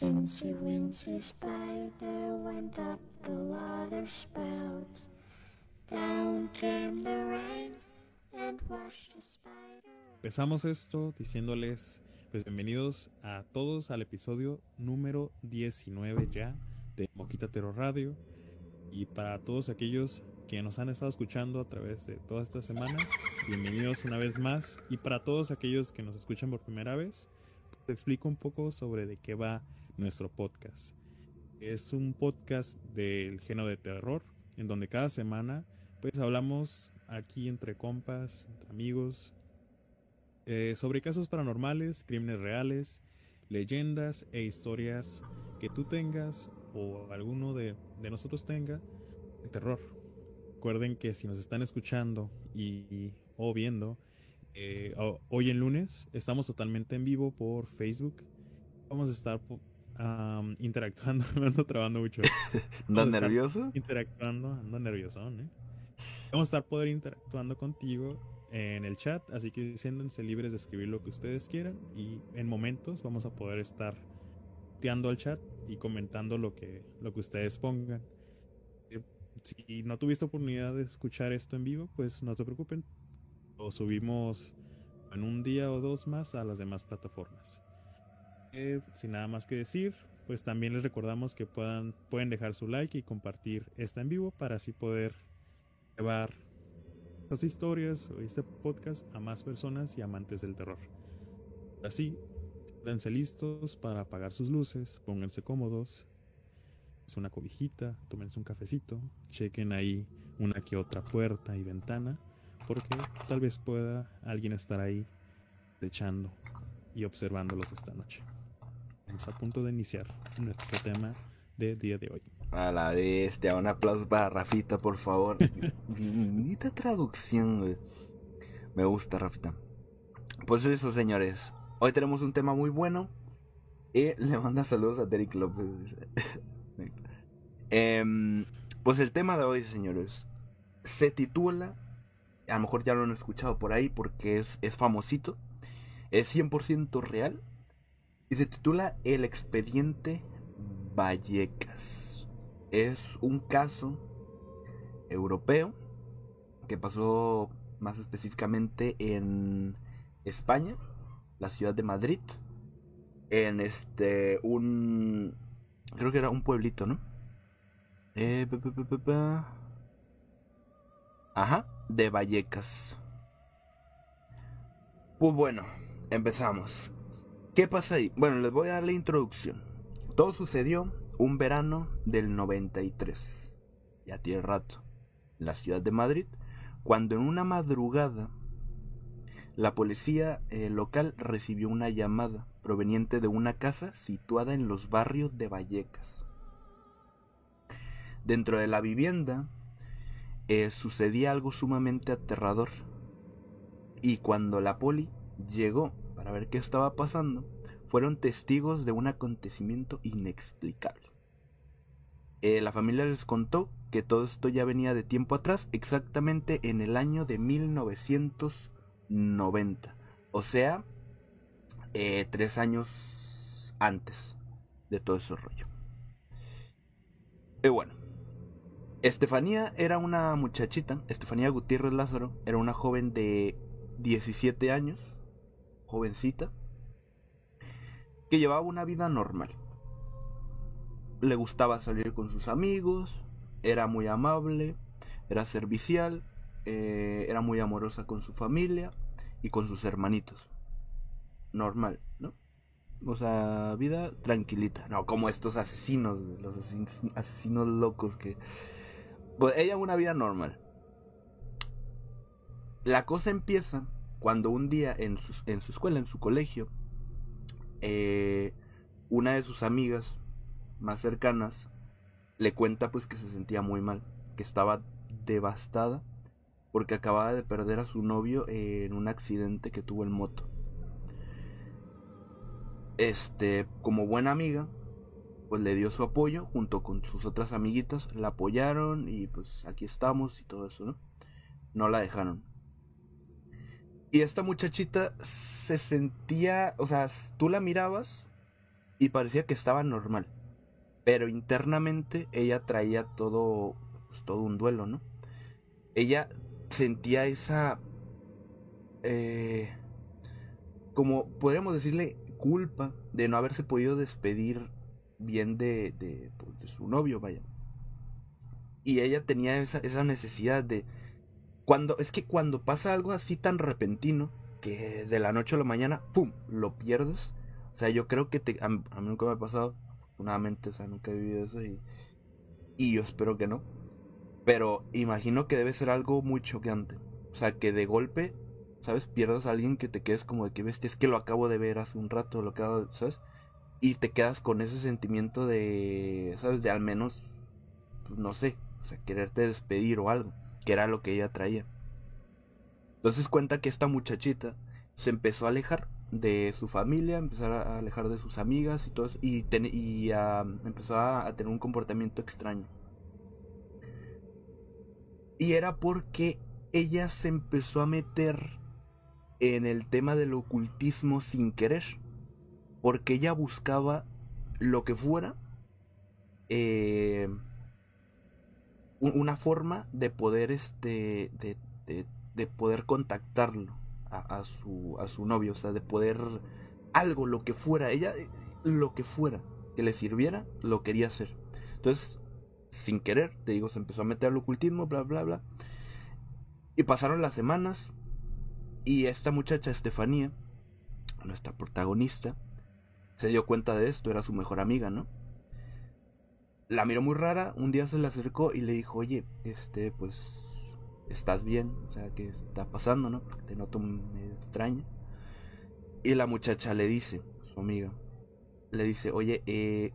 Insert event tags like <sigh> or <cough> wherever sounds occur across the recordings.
Incy Wincy Spider went up the water spout. Down came the rain and washed the spider. Empezamos esto diciéndoles, pues bienvenidos a todos al episodio número 19 ya de Moquita Terror Radio. Y para todos aquellos que nos han estado escuchando a través de todas estas semanas, bienvenidos una vez más. Y para todos aquellos que nos escuchan por primera vez, te explico un poco sobre de qué va nuestro podcast. Es un podcast del género de terror, en donde cada semana pues hablamos aquí entre compas, entre amigos, eh, sobre casos paranormales, crímenes reales, leyendas e historias que tú tengas o alguno de, de nosotros tenga de terror. Recuerden que si nos están escuchando y, o viendo, eh, hoy en lunes estamos totalmente en vivo por Facebook. Vamos a estar interactuando, <laughs> me ando trabando mucho. <laughs> ¿Andas nervioso? Interactuando, ando nerviosón, ¿eh? Vamos a estar poder interactuando contigo en el chat, así que siéntense libres de escribir lo que ustedes quieran y en momentos vamos a poder estar teando al chat y comentando lo que, lo que ustedes pongan. Eh, Si no tuviste oportunidad de escuchar esto en vivo, pues no te preocupen. Lo subimos en un día o dos más a las demás plataformas. Eh, sin nada más que decir, pues también les recordamos que puedan, pueden dejar su like y compartir esta en vivo para así poder llevar estas historias o este podcast a más personas y amantes del terror. Así, dense listos para apagar sus luces, pónganse cómodos, es una cobijita, tómense un cafecito, chequen ahí una que otra puerta y ventana, porque tal vez pueda alguien estar ahí echando y observándolos esta noche. Estamos a punto de iniciar nuestro tema del día de hoy. A la bestia, un aplauso para Rafita, por favor. <laughs> Bonita traducción, güey. Me gusta, Rafita. Pues eso, señores. Hoy tenemos un tema muy bueno. Y le manda saludos a Derek López. <laughs> Em, pues el tema de hoy, señores, se titula. A lo mejor ya lo han escuchado por ahí porque es, es famosito. Es 100% real. Y se titula El expediente Vallecas. Es un caso europeo que pasó más específicamente en España, la ciudad de Madrid, en este un creo que era un pueblito, ¿no? Eh. Ajá, de Vallecas. Pues bueno, empezamos. ¿Qué pasa ahí? Bueno, les voy a dar la introducción. Todo sucedió un verano del 93. Ya tiene rato. En la ciudad de Madrid. Cuando en una madrugada la policía eh, local recibió una llamada proveniente de una casa situada en los barrios de Vallecas. Dentro de la vivienda eh, sucedía algo sumamente aterrador. Y cuando la poli llegó para ver qué estaba pasando, fueron testigos de un acontecimiento inexplicable. Eh, la familia les contó que todo esto ya venía de tiempo atrás, exactamente en el año de 1990. O sea, eh, tres años antes de todo ese rollo. Y bueno, Estefanía era una muchachita, Estefanía Gutiérrez Lázaro, era una joven de 17 años, jovencita, que llevaba una vida normal. Le gustaba salir con sus amigos, era muy amable, era servicial, eh, era muy amorosa con su familia y con sus hermanitos. Normal, ¿no? O sea, vida tranquilita. No, como estos asesinos, los asesinos, locos que... Pues ella una vida normal. La cosa empieza cuando un día en su, en su escuela, en su colegio, eh, una de sus amigas más cercanas le cuenta pues que se sentía muy mal, que estaba devastada porque acababa de perder a su novio en un accidente que tuvo en moto. Este, como buena amiga, pues le dio su apoyo junto con sus otras amiguitas, la apoyaron y pues aquí estamos y todo eso, ¿no? No la dejaron. Y esta muchachita se sentía, o sea, tú la mirabas y parecía que estaba normal. Pero internamente ella traía todo, pues, todo un duelo, ¿no? Ella sentía esa, eh, como podríamos decirle, culpa de no haberse podido despedir bien de, de, pues, de su novio, vaya. Y ella tenía esa, esa necesidad de... Cuando, es que cuando pasa algo así tan repentino, que de la noche a la mañana, ¡pum!, lo pierdes. O sea, yo creo que te, a, mí nunca me ha pasado, afortunadamente, o sea, nunca he vivido eso y, y yo espero que no. Pero imagino que debe ser algo muy choqueante. O sea, que de golpe, ¿sabes? Pierdas a alguien que te quedes como de que bestia, es que lo acabo de ver hace un rato, lo acabo, ¿sabes? Y te quedas con ese sentimiento de, ¿sabes? De al menos, pues, no sé, o sea, quererte despedir o algo, que era lo que ella traía. Entonces cuenta que esta muchachita se empezó a alejar de su familia, empezó a alejar de sus amigas y todo eso, y, empezó a, a tener un comportamiento extraño. Y era porque ella se empezó a meter en el tema del ocultismo sin querer. Porque ella buscaba lo que fuera eh, una forma de poder este de, de, de poder contactarlo a, a, su a su novio o sea de poder algo lo que fuera ella lo que fuera que le sirviera lo quería hacer. Entonces sin querer te digo se empezó a meter al ocultismo bla bla bla. Y pasaron las semanas y esta muchacha Estefanía nuestra protagonista se dio cuenta de esto era su mejor amiga no la miró muy rara, un día se le acercó y le dijo, oye, este, pues, ¿estás bien? O sea, ¿qué está pasando, no? Porque te noto medio extraña. Y la muchacha le dice, su amiga, le dice, oye, eh,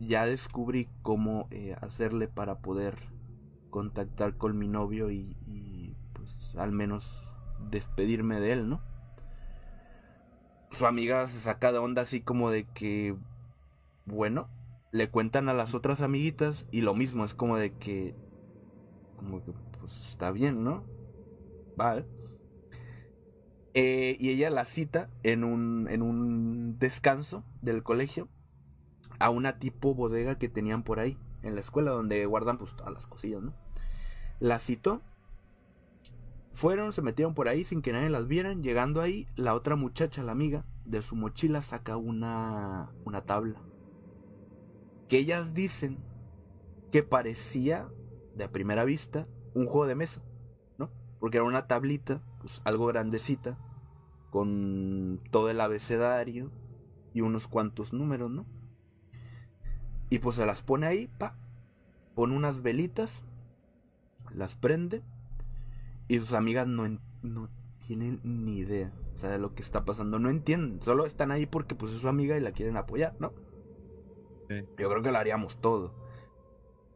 ya descubrí cómo eh, hacerle para poder contactar con mi novio y, y, pues, al menos despedirme de él, ¿no? Su amiga se saca de onda así como de que, bueno, le cuentan a las otras amiguitas y lo mismo, es como de que, como que, pues está bien, ¿no? Vale. Eh, y ella la cita en un, en un descanso del colegio a una tipo bodega que tenían por ahí, en la escuela, donde guardan pues todas las cosillas, ¿no? La citó. Fueron, se metieron por ahí sin que nadie las vieran. Llegando ahí, la otra muchacha, la amiga, de su mochila saca una, una tabla que ellas dicen que parecía, de a primera vista, un juego de mesa, ¿no? Porque era una tablita, pues algo grandecita, con todo el abecedario y unos cuantos números, ¿no? Y pues se las pone ahí, pa, pone unas velitas, las prende, y sus amigas no, no tienen ni idea, o sea, de lo que está pasando, no entienden, solo están ahí porque pues es su amiga y la quieren apoyar, ¿no? Sí. Yo creo que lo haríamos todo.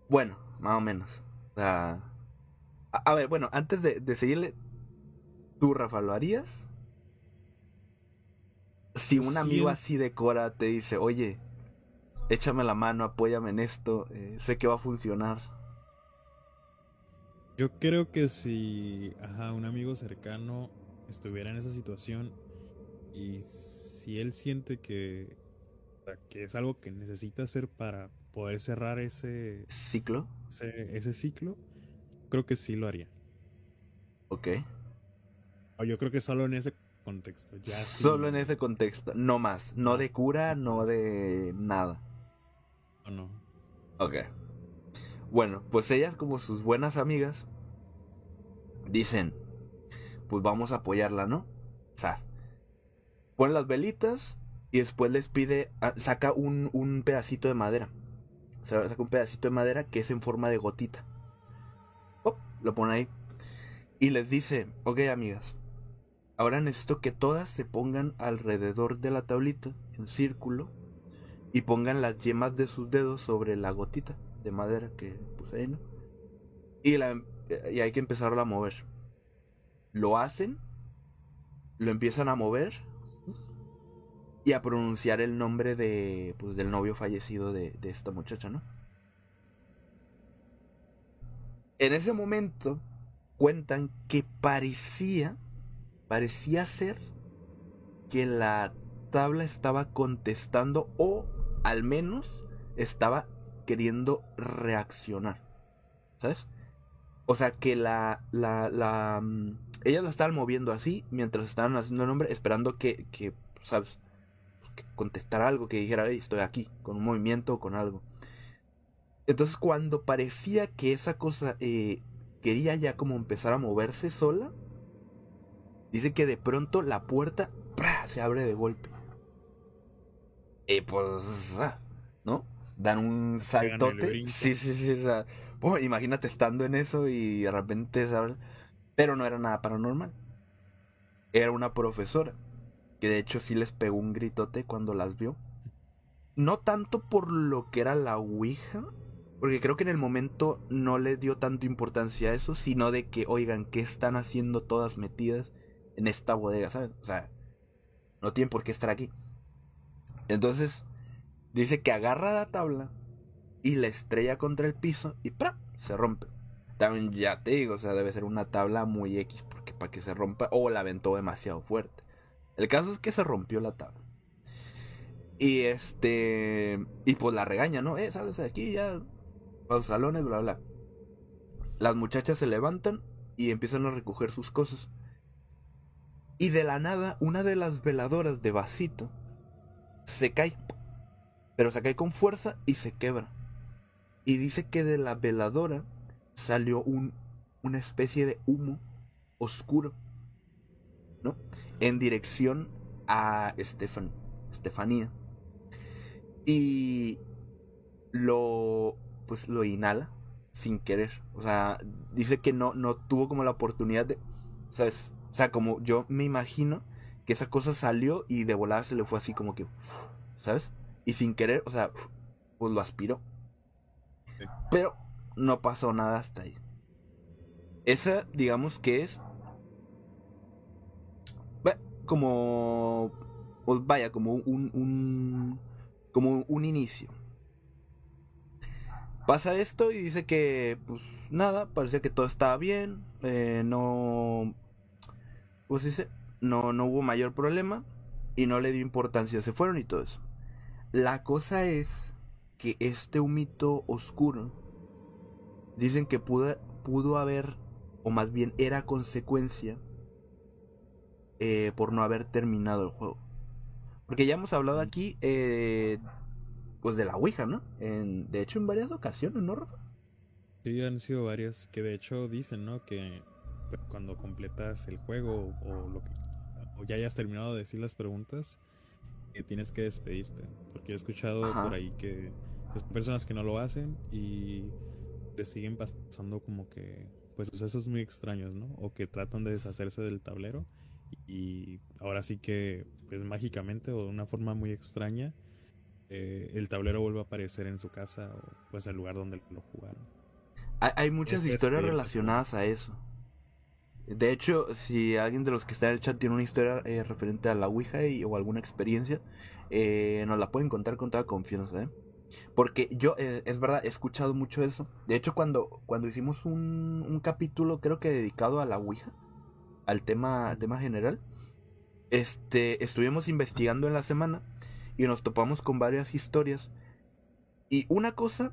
Bueno, más o menos. O sea, a, a, ver, bueno, antes de, de, seguirle, ¿tú, Rafa, lo harías? Si un amigo sí. así de Cora te dice, oye, échame la mano, apóyame en esto, eh, sé que va a funcionar. Yo creo que si ajá, un amigo cercano estuviera en esa situación y si él siente que que es algo que necesita hacer para poder cerrar ese ciclo. Ese, ese ciclo, creo que sí lo haría. Ok. O yo creo que solo en ese contexto. Ya <laughs> solo sí. en ese contexto, no más. No de cura, no de nada. No, no. Ok. Bueno, pues ellas como sus buenas amigas dicen, pues vamos a apoyarla, ¿no? O sea, ponen las velitas, y después les pide, ah, saca un, un pedacito de madera. O sea, saca un pedacito de madera que es en forma de gotita. Oh, lo pone ahí. Y les dice, ok amigas, ahora necesito que todas se pongan alrededor de la tablita, en círculo, y pongan las yemas de sus dedos sobre la gotita de madera que puse ahí, ¿no? Y, la, y hay que empezarla a mover. Lo hacen, lo empiezan a mover y a pronunciar el nombre de pues, del novio fallecido de, de, esta muchacha, ¿no? En ese momento cuentan que parecía parecía ser que la tabla estaba contestando o al menos estaba queriendo reaccionar. ¿Sabes? O sea que la, la, la, mm, ellas la estaban moviendo así mientras estaban haciendo el nombre, esperando que, que ¿sabes? Que contestara algo, que dijera, "Ey, estoy aquí, con un movimiento o con algo. Entonces cuando parecía que esa cosa eh, quería ya como empezar a moverse sola, dice que de pronto la puerta se abre de golpe. Y pues, ah, ¿no? Dan un saltote. Sí, sí, sí. O sea, oh, imagínate estando en eso y de repente se abre. Pero no era nada paranormal. Era una profesora. Que de hecho sí les pegó un gritote cuando las vio. No tanto por lo que era la Ouija. Porque creo que en el momento no le dio tanto importancia a eso. Sino de que, oigan, ¿qué están haciendo todas metidas en esta bodega? ¿Sabes? O sea, no tienen por qué estar aquí. Entonces, dice que agarra la tabla y la estrella contra el piso y ¡pra! se rompe. También ya te digo, o sea, debe ser una tabla muy X porque para que se rompa o la aventó demasiado fuerte. El caso es que se rompió la tabla. Y este. Y pues la regaña, ¿no? Eh, sales de aquí ya. Los salones, bla, bla. Las muchachas se levantan y empiezan a recoger sus cosas. Y de la nada, una de las veladoras de vasito se cae. Pero se cae con fuerza y se quebra. Y dice que de la veladora salió un, una especie de humo oscuro. ¿No? En dirección a Estefan, Estefanía. Y lo pues lo inhala sin querer. O sea, dice que no, no tuvo como la oportunidad de. ¿Sabes? O sea, como yo me imagino que esa cosa salió y de volada se le fue así como que. ¿Sabes? Y sin querer, o sea, pues lo aspiró. Pero no pasó nada hasta ahí. Esa, digamos que es. Como. Pues vaya, como un. un como un inicio. Pasa esto y dice que, pues nada, parecía que todo estaba bien. eh, no. Pues dice, no, no hubo mayor problema. Y no le dio importancia, se fueron y todo eso. La cosa es que este humito oscuro. Dicen que pudo, pudo haber, o más bien era consecuencia. Eh, por no haber terminado el juego. Porque ya hemos hablado aquí. eh, pues de la Ouija, ¿no? En, de hecho, en varias ocasiones, ¿no, Rafa? Sí, han sido varias que de hecho dicen, ¿no? Que cuando completas el juego o, lo que, o ya hayas terminado de decir las preguntas, que tienes que despedirte. Porque he escuchado Ajá. por ahí que pues, personas que no lo hacen y les siguen pasando como que pues sucesos muy extraños, ¿no? O que tratan de deshacerse del tablero y ahora sí que pues mágicamente o de una forma muy extraña eh, el tablero vuelve a aparecer en su casa o pues el lugar donde lo jugaron. Hay, hay muchas que historias relacionadas a eso. De hecho, si alguien de los que está en el chat tiene una historia eh, referente a la Ouija y- o alguna experiencia, eh, nos la pueden contar con toda confianza, ¿eh? Porque yo, eh, es verdad, he escuchado mucho eso. De hecho, cuando, cuando hicimos un, un capítulo, creo que dedicado a la Ouija, al tema, tema general, este, estuvimos investigando en la semana y nos topamos con varias historias. Y una cosa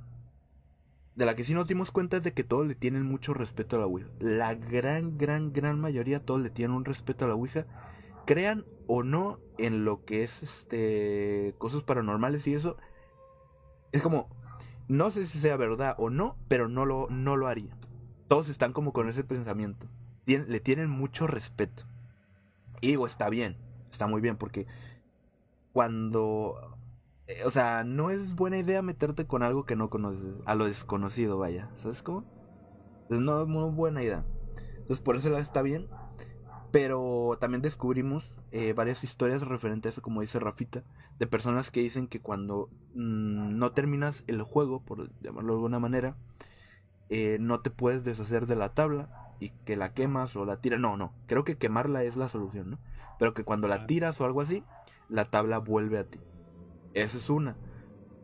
de la que sí nos dimos cuenta es de que todos le tienen mucho respeto a la Ouija. La gran, gran, gran mayoría todos le tienen un respeto a la Ouija. Crean o no en lo que es este cosas paranormales y eso. Es como, no sé si sea verdad o no, pero no lo, no lo haría. Todos están como con ese pensamiento. Le tienen mucho respeto. Y digo, está bien, está muy bien, porque cuando eh, o sea, no es buena idea meterte con algo que no conoces, a lo desconocido, vaya. ¿Sabes cómo? No es muy buena idea. Entonces, por eso está bien. Pero también descubrimos eh, varias historias referentes a eso, como dice Rafita, de personas que dicen que cuando mm, no terminas el juego, por llamarlo de alguna manera, eh, no te puedes deshacer de la tabla y que la quemas o la tiras. No, no, creo que quemarla es la solución, ¿no? Pero que cuando la tiras o algo así, la tabla vuelve a ti. Esa es una.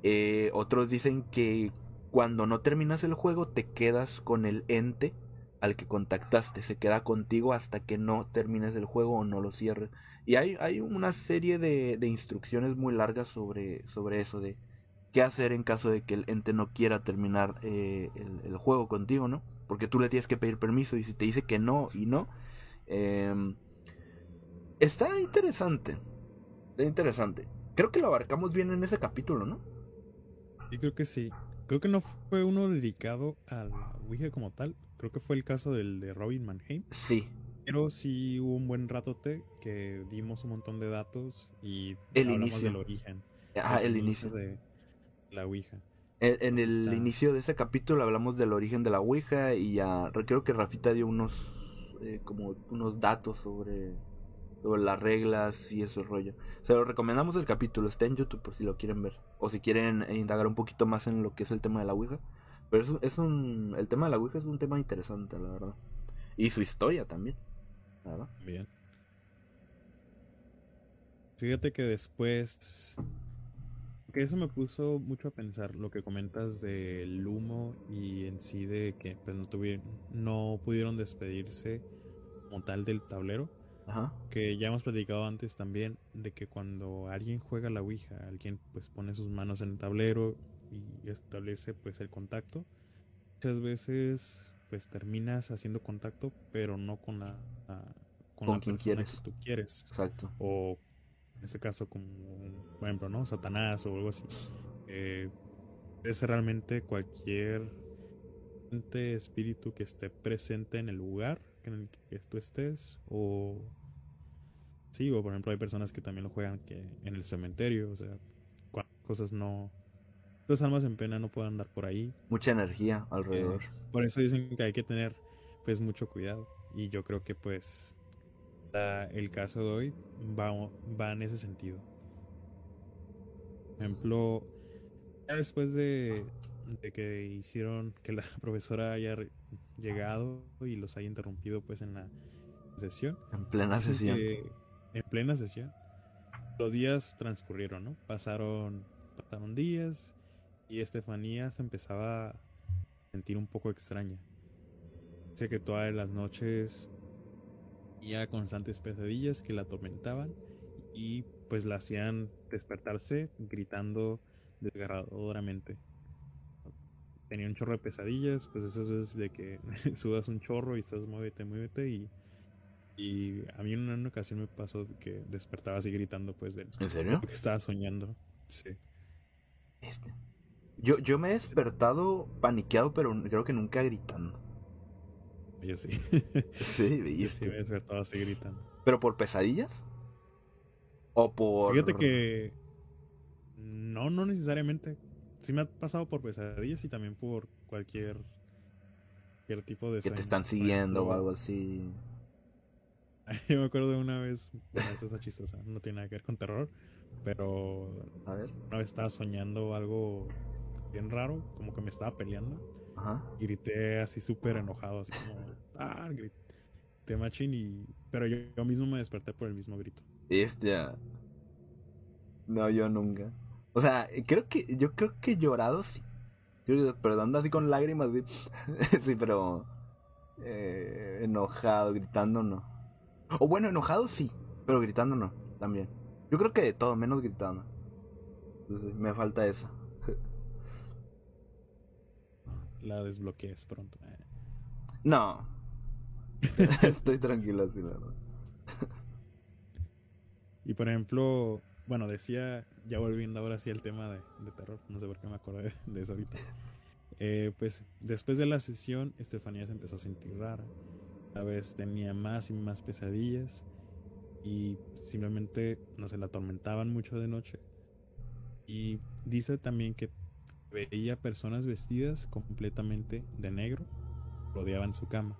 Eh, otros dicen que cuando no terminas el juego te quedas con el ente al que contactaste. Se queda contigo hasta que no termines el juego o no lo cierres. Y hay, hay una serie de, de instrucciones muy largas sobre, sobre eso, de qué hacer en caso de que el ente no quiera terminar eh, el, el juego contigo, ¿no? Porque tú le tienes que pedir permiso y si te dice que no y no, em, está interesante. Está interesante. Creo que lo abarcamos bien en ese capítulo, ¿no? Sí, creo que sí. Creo que no fue uno dedicado a la Ouija como tal. Creo que fue el caso del de Robin Mannheim. Sí. Pero sí hubo un buen ratote que dimos un montón de datos y El hablamos inicio. del origen. Ah, el inicios inicio. de la Ouija. En, en el Está- inicio de ese capítulo hablamos del origen de la Ouija y ya creo que Rafita dio unos eh, como unos datos sobre, sobre las reglas y ese rollo. Se lo recomendamos el capítulo, está en YouTube por si lo quieren ver. O si quieren indagar un poquito más en lo que es el tema de la Ouija. Pero es, es un, el tema de la Ouija es un tema interesante, la verdad. Y su historia también, verdad. Bien. Fíjate que después. Que eso me puso mucho a pensar lo que comentas del humo y en sí de que pues, no tuvieron, no pudieron despedirse como tal del tablero. Ajá. Que ya hemos platicado antes también de que cuando alguien juega la Ouija, alguien pues pone sus manos en el tablero y establece pues el contacto. Muchas veces pues terminas haciendo contacto, pero no con la, la- con Con la quien persona quieres. que tú quieres. Exacto. O en este caso como, por ejemplo, ¿no? Satanás o algo así. Eh, es realmente cualquier espíritu que esté presente en el lugar en el que tú estés o sí o por ejemplo hay personas que también lo juegan que en el cementerio o sea cosas no las almas en pena no pueden andar por ahí Mucha energía alrededor. por eso dicen que hay que tener pues mucho cuidado y yo creo que pues el caso de hoy va, va en ese sentido. Por ejemplo ya después de, de que hicieron que la <laughs> profesora haya llegado y los haya interrumpido pues en la sesión. En plena sesión. que en plena sesión los días transcurrieron no pasaron pasaron días y Estefanía se empezaba a sentir un poco extraña. Dice que todas las noches tenía constantes pesadillas que la atormentaban y pues la hacían despertarse gritando desgarradoramente. Tenía un chorro de pesadillas, pues esas veces de que <laughs> sudas un chorro y estás muévete, muévete y, y a mí en una ocasión me pasó que despertaba así gritando pues de ¿En serio? que estaba soñando. Sí. Este. Yo, yo me he despertado paniqueado, pero creo que nunca gritando. Yo sí. Sí, ¿viste? sí me despertaba así gritando. ¿Pero por pesadillas? ¿O por...? Fíjate que no, no necesariamente. Sí me ha pasado por pesadillas y también por cualquier, cualquier tipo de Que te están siguiendo o algo así. <laughs> Yo me acuerdo de una vez, bueno, esta está chistosa, no tiene nada que ver con terror, pero A ver. una vez estaba soñando algo bien raro, como que me estaba peleando. Ajá. grité así súper enojado, así como, <laughs> ah, grité machín y... Pero yo, yo mismo me desperté por el mismo grito. Este... No, yo nunca. O sea, creo que... Yo creo que llorado sí. Pero ando así con lágrimas. Sí, <laughs> sí pero... eh, enojado, gritando no. O bueno, enojado sí. Pero gritando no. También. Yo creo que de todo, menos gritando. Entonces, me falta eso. La desbloquees pronto. No. <laughs> Estoy tranquilo así, la verdad. Y por ejemplo, bueno, decía, ya volviendo ahora sí al tema de, de terror, no sé por qué me acordé de, <laughs> de eso ahorita. Eh, pues después de la sesión, Estefanía se empezó a sentir rara. A vez tenía más y más pesadillas y simplemente, no sé, la atormentaban mucho de noche. Y dice también que veía personas vestidas completamente de negro, rodeaban su cama.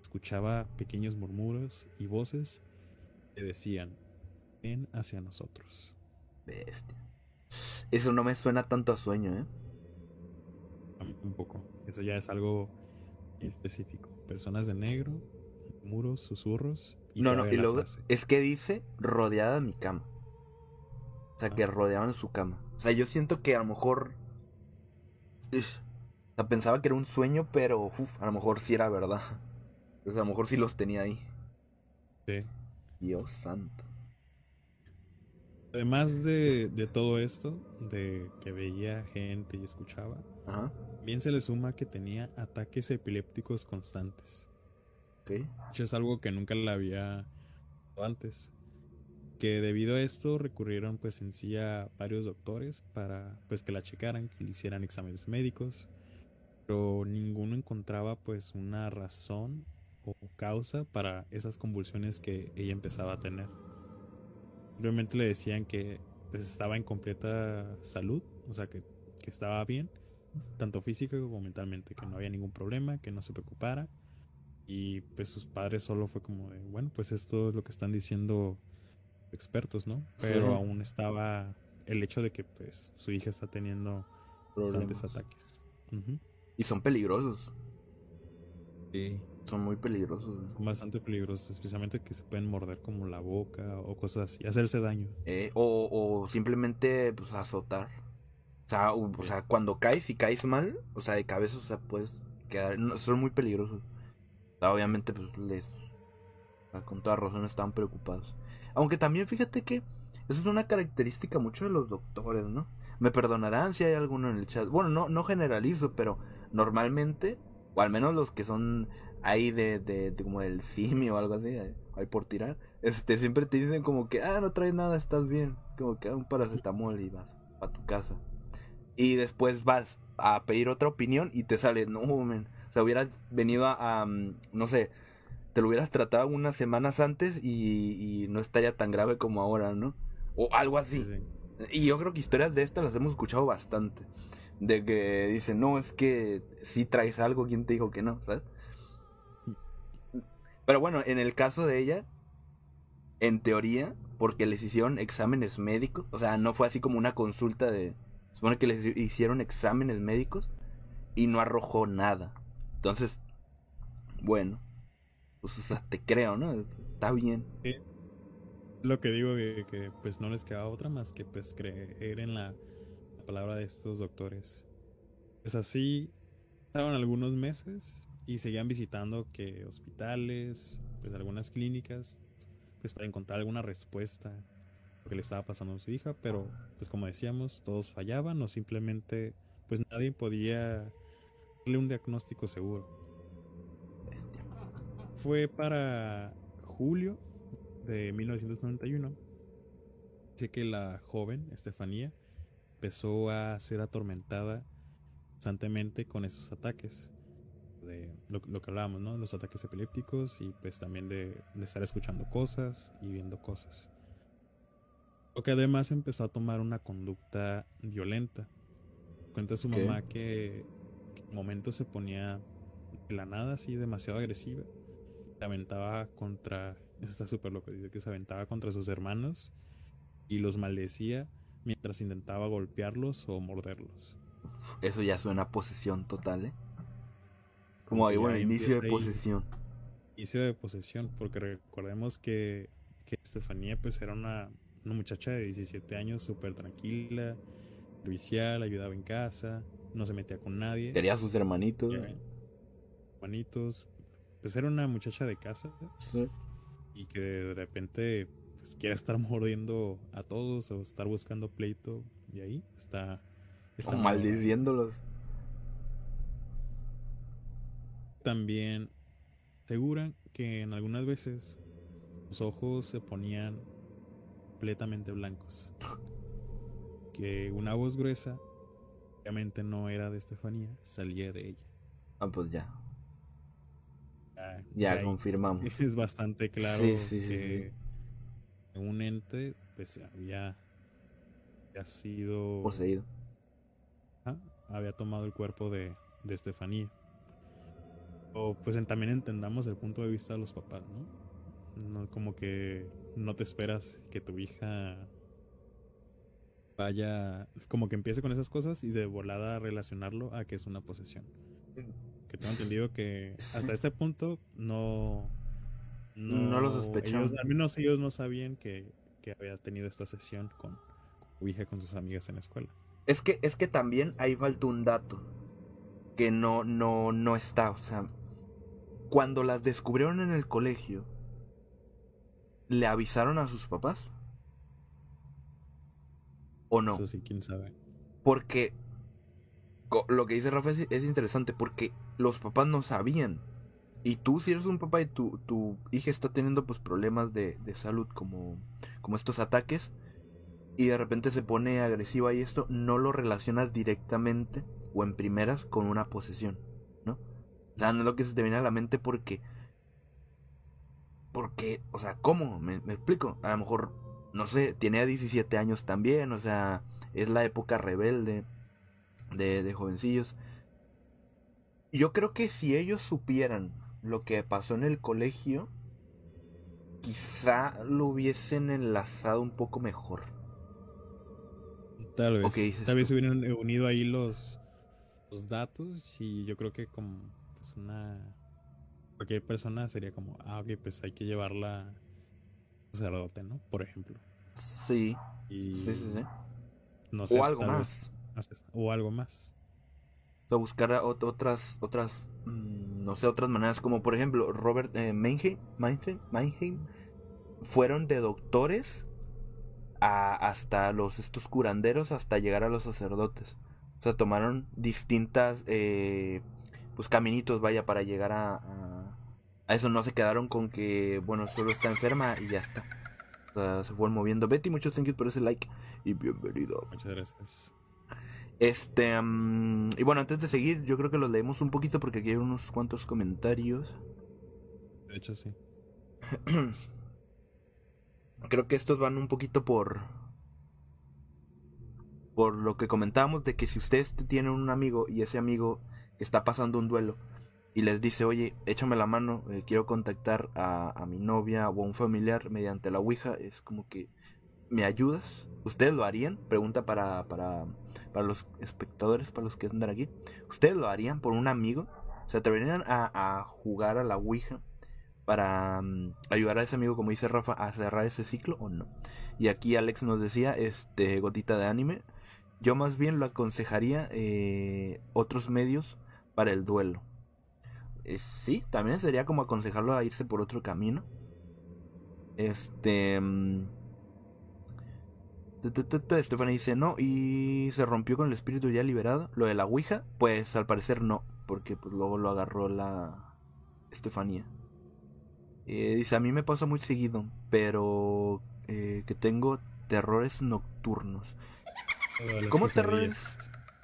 Escuchaba pequeños murmuros y voces que decían, ven hacia nosotros. Bestia. Eso no me suena tanto a sueño, ¿eh? A mí Un poco. Eso ya es algo específico. Personas de negro, muros, susurros. Y no, no, y luego frase. es que dice rodeada de mi cama. O sea, que rodeaban su cama. O sea, yo siento que a lo mejor. Pensaba que era un sueño, pero uf, a lo mejor sí era verdad. <laughs> Pues a lo mejor sí los tenía ahí. Sí. Dios santo. Además de, de todo esto, de que veía gente y escuchaba, Ajá. bien se le suma que tenía ataques epilépticos constantes. De hecho, es algo que nunca le había antes. Que debido a esto recurrieron pues en sí a varios doctores para pues que la checaran, que le hicieran exámenes médicos, pero ninguno encontraba pues una razón o causa para esas convulsiones que ella empezaba a tener. Realmente le decían que pues estaba en completa salud, o sea que, que estaba bien, tanto física como mentalmente, que no había ningún problema, que no se preocupara. Y pues sus padres solo fue como de, bueno, pues esto es lo que están diciendo expertos, ¿no? Pero Sí. aún estaba el hecho de que pues su hija está teniendo bastantes ataques. Y son peligrosos. Sí. Son muy peligrosos. Son bastante peligrosos, especialmente que se pueden morder como la boca o cosas así, hacerse daño. Eh, o, o simplemente pues azotar. O sea, o sea, cuando caes y caes mal, o sea, de cabeza, o sea, puedes quedar. no, son muy peligrosos. O sea, obviamente, pues les. o sea, con toda razón estaban preocupados. Aunque también fíjate que esa es una característica mucho de los doctores, ¿no? Me perdonarán si hay alguno en el chat. Bueno, no, no generalizo, pero normalmente, o al menos los que son ahí de, de, como el simio o algo así, eh, ahí por tirar, este, siempre te dicen como que, ah, no traes nada, estás bien. Como que ah, un paracetamol y vas a tu casa. Y después vas a pedir otra opinión y te sale, no, men. O sea, hubieras venido a, a, mm, no sé, te lo hubieras tratado unas semanas antes y, y no estaría tan grave como ahora, ¿no? O algo así. Sí, sí. Y yo creo que historias de estas las hemos escuchado bastante. De que dicen, no, es que si traes algo, ¿quién te dijo que no? ¿Sabes? Pero bueno, en el caso de ella, en teoría, porque les hicieron exámenes médicos, o sea, no fue así como una consulta de... Supone que les hicieron exámenes médicos y no arrojó nada. Entonces, bueno, pues o sea, te creo, ¿no? Está bien. Lo que digo que, que, pues no les quedaba otra más que pues creer en la, la palabra de estos doctores. Pues así pasaron algunos meses y seguían visitando que hospitales, pues algunas clínicas, pues para encontrar alguna respuesta a lo que le estaba pasando a su hija, pero pues como decíamos, todos fallaban o simplemente pues nadie podía darle un diagnóstico seguro. Fue para julio de 1991. Dice que la joven, Estefanía, empezó a ser atormentada constantemente con esos ataques. De lo, lo que hablábamos, ¿no? Los ataques epilépticos y pues también de, de estar escuchando cosas y viendo cosas. Lo que además empezó a tomar una conducta violenta. Cuenta su mamá que, que en momentos se ponía de la nada así demasiado agresiva. Se aventaba contra. Eso está súper loco. Dice que se aventaba contra sus hermanos y los maldecía mientras intentaba golpearlos o morderlos. Eso ya suena a posesión total, ¿eh? Como ahí, bueno, ahí inicio de posesión. Inicio de posesión, porque recordemos que, que Estefanía pues era una, una muchacha de 17 años súper tranquila, servicial, ayudaba en casa, no se metía con nadie. Quería a sus hermanitos. Hermanitos, pues era una muchacha de casa Sí. y que de repente pues quiere estar <laughs> mordiendo a todos o estar buscando pleito y ahí está, está O maldiciéndolos. También aseguran que en algunas veces los ojos se ponían completamente blancos. <laughs> Que una voz gruesa, obviamente no era de Estefanía, salía de ella. Ah, pues ya. Ah, Ya confirmamos. <laughs> es bastante claro Sí, sí, sí, que un ente pues había, había sido Poseído. Había tomado el cuerpo de, de Estefanía. O pues en- también entendamos el punto de vista de los papás, ¿no? No como que no te esperas que tu hija vaya, como que empiece con esas cosas y de volada relacionarlo a que es una posesión. Que tengo entendido que hasta este punto no... No lo sospechaban. ellos- al menos ellos no sabían que, que había tenido esta sesión con, hija, con sus amigas en la escuela. Es que, es que también ahí falta un dato. que no, no, no está. O sea, cuando las descubrieron en el colegio, ¿le avisaron a sus papás? ¿O no? Eso sí, quién sabe. Porque lo que dice Rafa es, es interesante porque los papás no sabían. Y tú, si eres un papá y tu, tu hija está teniendo pues problemas de, de salud como, como estos ataques, y de repente se pone agresiva y esto, no lo relacionas directamente o en primeras con una posesión, ¿no? O sea, no es lo que se te viene a la mente porque... Porque, o sea, ¿cómo? ¿Me, me explico? A lo mejor, no sé, tiene 17 años también, o sea, es la época rebelde de, de jovencillos. Yo creo que si ellos supieran lo que pasó en el colegio, quizá lo hubiesen enlazado un poco mejor. Tal vez. ¿O qué dices Tal vez hubieran unido ahí los, los datos y yo creo que como pues una cualquier persona sería como, ah, ok, pues hay que llevarla al sacerdote, ¿no? Por ejemplo. Sí, Y sí, sí, sí. no sé, O algo más. vez o algo más. O buscar otras, otras, mm, no sé, otras maneras, como por ejemplo, Robert eh, Meinheim, Meinheim, Meinheim, fueron de doctores a, hasta los, estos curanderos, hasta llegar a los sacerdotes. O sea, tomaron distintas, eh, pues caminitos, vaya, para llegar a, a, a eso. No se quedaron con que, bueno, solo está enferma y ya está. O sea, se fueron moviendo. Betty, muchos thank you por ese like y bienvenido. Muchas gracias. Este, mm, y bueno, antes de seguir, yo creo que los leemos un poquito porque aquí hay unos cuantos comentarios. De hecho, sí. <clears throat> Creo que estos van un poquito por. Por lo que comentábamos de que si ustedes tienen un amigo y ese amigo está pasando un duelo y les dice, oye, échame la mano, eh, quiero contactar a, a mi novia o a un familiar mediante la Ouija, es como que, ¿me ayudas? ¿Ustedes lo harían? Pregunta para, para, para los espectadores, para los que andan aquí. ¿Ustedes lo harían por un amigo? ¿Se atreverían a, jugar a la Ouija para mm, ayudar a ese amigo, como dice Rafa, a cerrar ese ciclo o no? Y aquí Alex nos decía, este, gotita de anime, yo más bien lo aconsejaría eh, otros medios para el duelo. Eh, sí, también sería como aconsejarlo a irse por otro camino. Este... mm, Estefania dice no y se rompió con el espíritu ya liberado. Lo de la Ouija, pues al parecer no, porque pues luego lo agarró la Estefanía. Eh, dice a mí me pasa muy seguido, pero eh, que tengo terrores nocturnos. ¿Cómo pesadillas.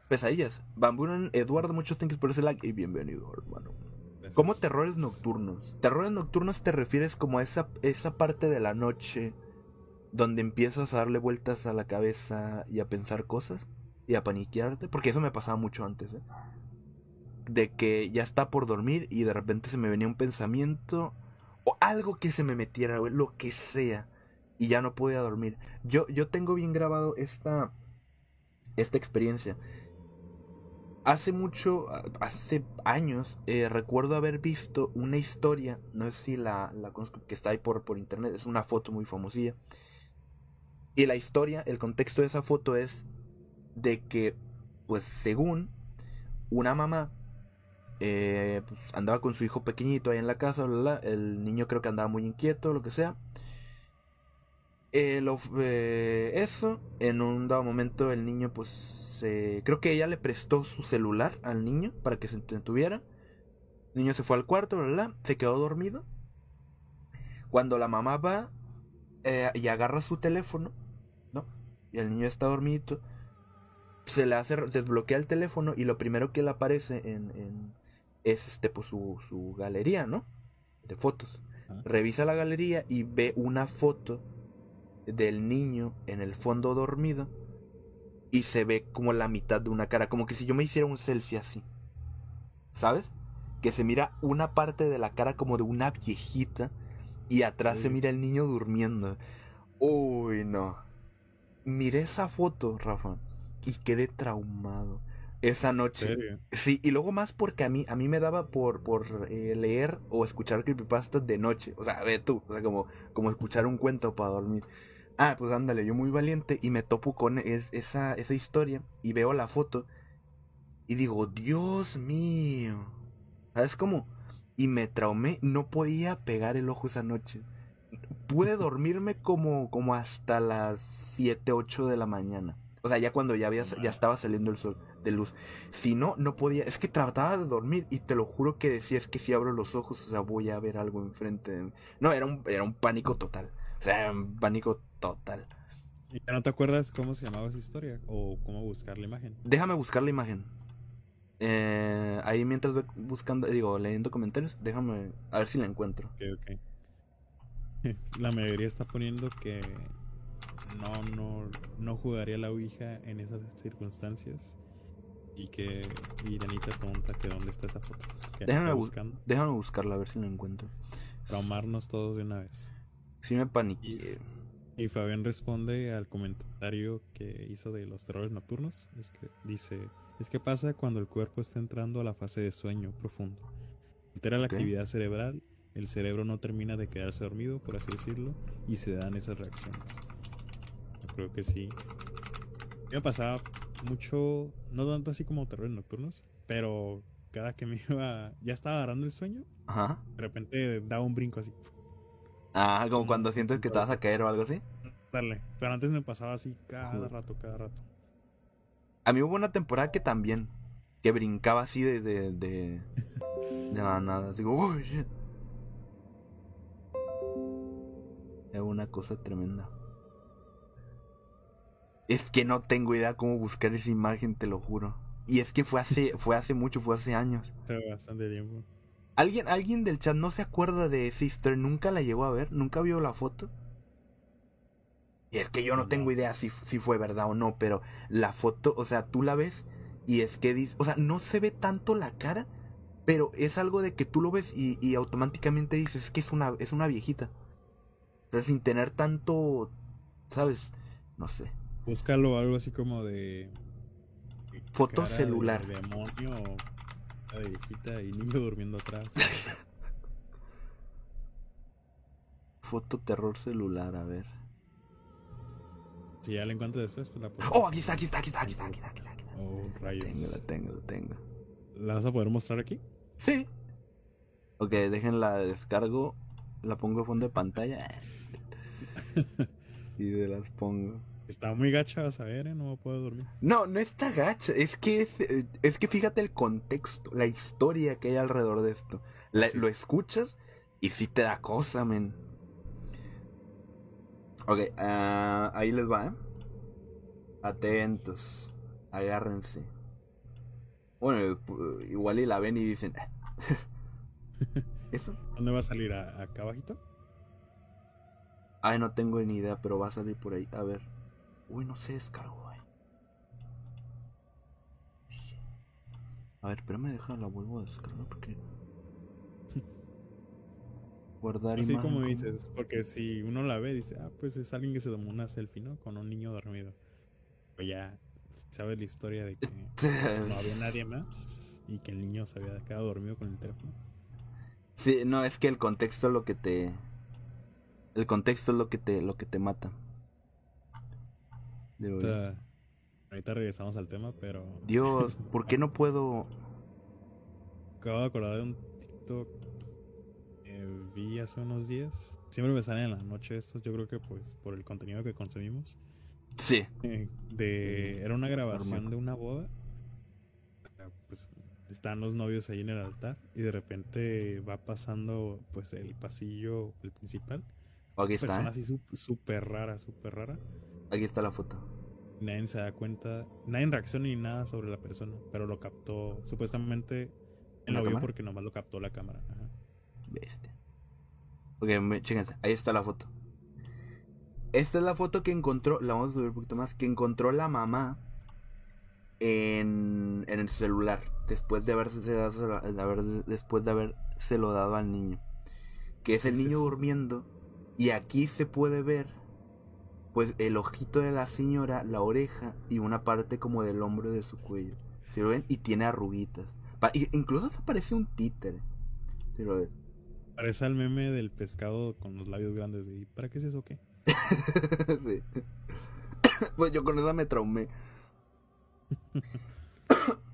Pesadillas. Bamburan Eduardo, muchos thanks por ese like y bienvenido, hermano. Gracias. ¿Cómo terrores nocturnos? Terrores nocturnos te refieres como a esa, esa parte de la noche donde empiezas a darle vueltas a la cabeza y a pensar cosas y a paniquearte, porque eso me pasaba mucho antes, ¿eh? De que ya está por dormir y de repente se me venía un pensamiento o algo que se me metiera, lo que sea, y ya no podía dormir. Yo, yo tengo bien grabado esta, esta experiencia. Hace mucho, hace años, eh, recuerdo haber visto una historia, no sé si la, la que está ahí por, por internet, es una foto muy famosilla. Y la historia, el contexto de esa foto es de que, pues según una mamá, eh, pues, andaba con su hijo pequeñito ahí en la casa, el niño creo que andaba muy inquieto, lo que sea. Eh, lo- eh, eso, en un dado momento el niño pues creo que ella le prestó su celular al niño para que se entretuviera. El niño se fue al cuarto, se quedó dormido. Cuando la mamá va y agarra su teléfono, ¿no? Y el niño está dormido, se le hace, desbloquea el teléfono y lo primero que le aparece en, en- es este pues su, su galería, ¿no? De fotos. Ajá. Revisa la galería y ve una foto del niño en el fondo dormido y se ve como la mitad de una cara, como que si yo me hiciera un selfie así. ¿Sabes? Que se mira una parte de la cara como de una viejita y atrás se mira el niño durmiendo. Uy, no. Miré esa foto, Rafa, y quedé traumado. Esa ¿En noche. Sí, y luego más porque a mí, a mí me daba por, por eh, leer o escuchar creepypastas de noche. O sea, ve tú, o sea, como, como escuchar un cuento para dormir. Ah, pues ándale, yo muy valiente y me topo con es- esa, esa historia y veo la foto Y digo, Dios mío. ¿Sabes cómo? Y me traumé, no podía pegar el ojo esa noche. Pude dormirme como, como hasta las 7, 8 de la mañana. O sea, ya cuando ya, había, ya estaba saliendo el sol de luz. Si no, no podía. Es que trataba de dormir y te lo juro que decía, es que si abro los ojos, o sea, voy a ver algo enfrente de mí. No, era un, era un pánico total. O sea, un pánico total. ¿Y ya no te acuerdas cómo se llamaba esa historia? ¿O cómo buscar la imagen? Déjame buscar la imagen. Eh, ahí mientras voy buscando, digo, leyendo comentarios, déjame a ver si la encuentro. Ok, ok. La mayoría está poniendo que no, no, no jugaría la Ouija en esas circunstancias. Y que Iranita pregunta que dónde está esa foto. Que Déjame, bu- buscando. déjame buscarla a ver si la encuentro. Traumarnos todos de una vez. Sí me paniqué. Y Fabián responde al comentario que hizo de los terrores nocturnos. Es que dice, es que pasa cuando el cuerpo está entrando a la fase de sueño profundo. Altera la actividad cerebral, el cerebro no termina de quedarse dormido, por así decirlo, y se dan esas reacciones. Yo creo que sí. Me pasaba mucho, no tanto así como terrores nocturnos, pero cada que me <laughs> iba, ya estaba agarrando el sueño, Ajá. de repente daba un brinco así. Ah, como cuando sientes que te vas a caer o algo así. Darle. Pero antes me pasaba así cada rato, cada rato. A mí hubo una temporada que también, que brincaba así de, de, de, nada. Digo, oh, shit. Una cosa tremenda. Es que no tengo idea cómo buscar esa imagen, te lo juro. Y es que fue hace, <laughs> fue hace mucho, fue hace años. Bastante tiempo. ¿Alguien, alguien del chat no se acuerda de Sister? ¿Nunca la llegó a ver? ¿Nunca vio la foto? Y es que yo no tengo idea si, si fue verdad o no, pero la foto, o sea, tú la ves y es que dices, o sea, no se ve tanto la cara, pero es algo de que tú lo ves y, y automáticamente dices que es una, es una viejita. O sea, sin tener tanto, ¿sabes? No sé. Búscalo algo así como de. Foto cara de celular. demonio, de viejita y niño durmiendo atrás. <laughs> Foto terror celular, a ver. si ya la encuentro después, pues la puedo. Oh, aquí está, aquí está, aquí está, aquí está, aquí está, aquí está. Aquí está. Oh, rayos. Tengo, la tengo, la tengo. ¿La vas a poder mostrar aquí? Sí. Ok, déjenla descargo. La pongo a fondo de pantalla. <laughs> y de las pongo. Está muy gacha, vas a ver, ¿eh? No puedo dormir. No, no está gacha. Es que, es, eh, es que fíjate el contexto, la historia que hay alrededor de esto. La- Sí. Lo escuchas y sí te da cosa, men. Ok, ah, ahí les va, ¿eh? Atentos. Agárrense. Bueno, pu- igual y la ven y dicen... "Ah". <laughs> ¿Eso? ¿Dónde va a salir? ¿A- ¿Acá abajito? Ay, no tengo ni idea, pero va a salir por ahí. A ver. Uy, no se descargó. Shit. A ver, espérame, deja, la vuelvo a descargar porque. <laughs> Guardar Así imagen como dices, porque si uno la ve, dice, ah, pues es alguien que se tomó una selfie, ¿no? Con un niño dormido. Pues ya sabes la historia de que <laughs> no había nadie más y que el niño se había quedado dormido con el teléfono. Sí, no, es que el contexto es lo que te. El contexto es lo que te, lo que te mata. Digo, O sea, ahorita regresamos al tema, pero Dios, ¿por qué no puedo? acabo de acordar de un TikTok que vi hace unos días. Siempre me salen en la noche estos, yo creo que pues por el contenido que consumimos. Sí. eh, de era una grabación Normal. de una boda pues están los novios ahí en el altar y de repente va pasando pues el pasillo el principal Aquí está, persona ¿eh? así súper rara súper rara Aquí está la foto. nadie se da cuenta nadie reacciona ni nada sobre la persona pero lo captó supuestamente él ¿La lo vio cámara? porque nomás lo captó la cámara ajá. Bestia. Ok, chéquense, ahí está la foto. Esta es la foto que encontró, la vamos a subir un poquito más, que encontró la mamá en, en el celular, después de haberse dado, después de haberse lo dado al niño. Que es el ¿Qué es niño durmiendo, y aquí se puede ver, pues, el ojito de la señora, la oreja, y una parte como del hombro de su cuello. ¿Sí lo ven? Y tiene arruguitas. Pa- y- incluso se parece un títere. ¿Sí lo ven? parece al meme del pescado con los labios grandes de "¿Y para qué es eso qué <laughs> Sí. <coughs> Pues yo con esa me traumé. <laughs>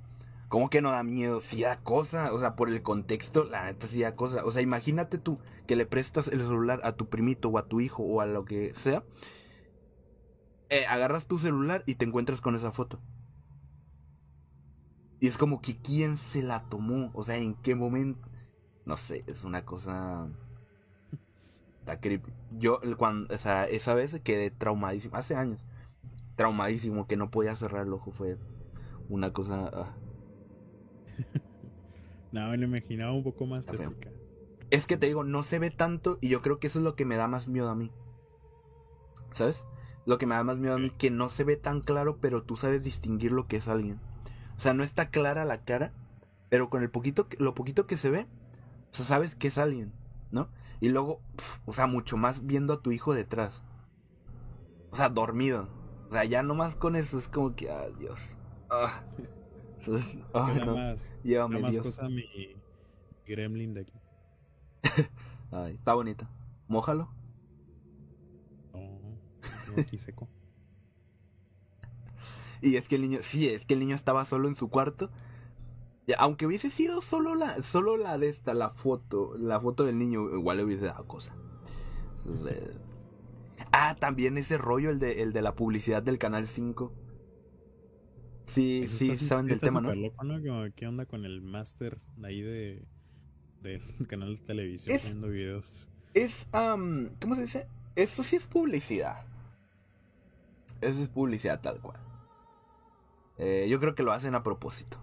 ¿Cómo que no da miedo? Sí da cosa. O sea, por el contexto, la neta sí da cosa. O sea, imagínate tú que le prestas el celular a tu primito o a tu hijo o a lo que sea. Eh, agarras tu celular y te encuentras con esa foto. Y es como que quién se la tomó. O sea, en qué momento. No sé, es una cosa. Está creepy. Yo, cuando, o sea, esa vez quedé traumadísimo. Hace años. Traumadísimo que no podía cerrar el ojo. Fue una cosa. ah. <laughs> No, me lo imaginaba un poco más tétrica. Es que te digo, no se ve tanto y yo creo que eso es lo que me da más miedo a mí. ¿Sabes? Lo que me da más miedo a mí, que no se ve tan claro, pero tú sabes distinguir lo que es alguien. O sea, no está clara la cara, pero con el poquito, que- lo poquito que se ve, o sea, sabes que es alguien, ¿no? Y luego, pf, o sea, mucho más viendo a tu hijo detrás. O sea, dormido. O sea, ya nomás con eso es como que, ah, Dios. Ah. <laughs> Entonces, <laughs> ay, Nada no. más, Llévame, nada más Dios. cosa mi gremlin de aquí. <laughs> Ay, está bonito. Mójalo. No, no aquí seco. <laughs> Y es que el niño, sí, es que el niño estaba solo en su cuarto. Aunque hubiese sido solo la, solo la de esta, la foto, la foto del niño, igual le hubiese dado cosa. Entonces, eh, Ah, también ese rollo, el de, el de la publicidad del canal 5. Sí, Eso sí, está- saben del está tema, ¿no? ¿Qué onda con el máster de ahí de del <laughs> canal de televisión Es- poniendo videos? Es, am, ¿cómo se dice? Eso sí es publicidad. Eso es publicidad tal cual. Eh, yo creo que lo hacen a propósito.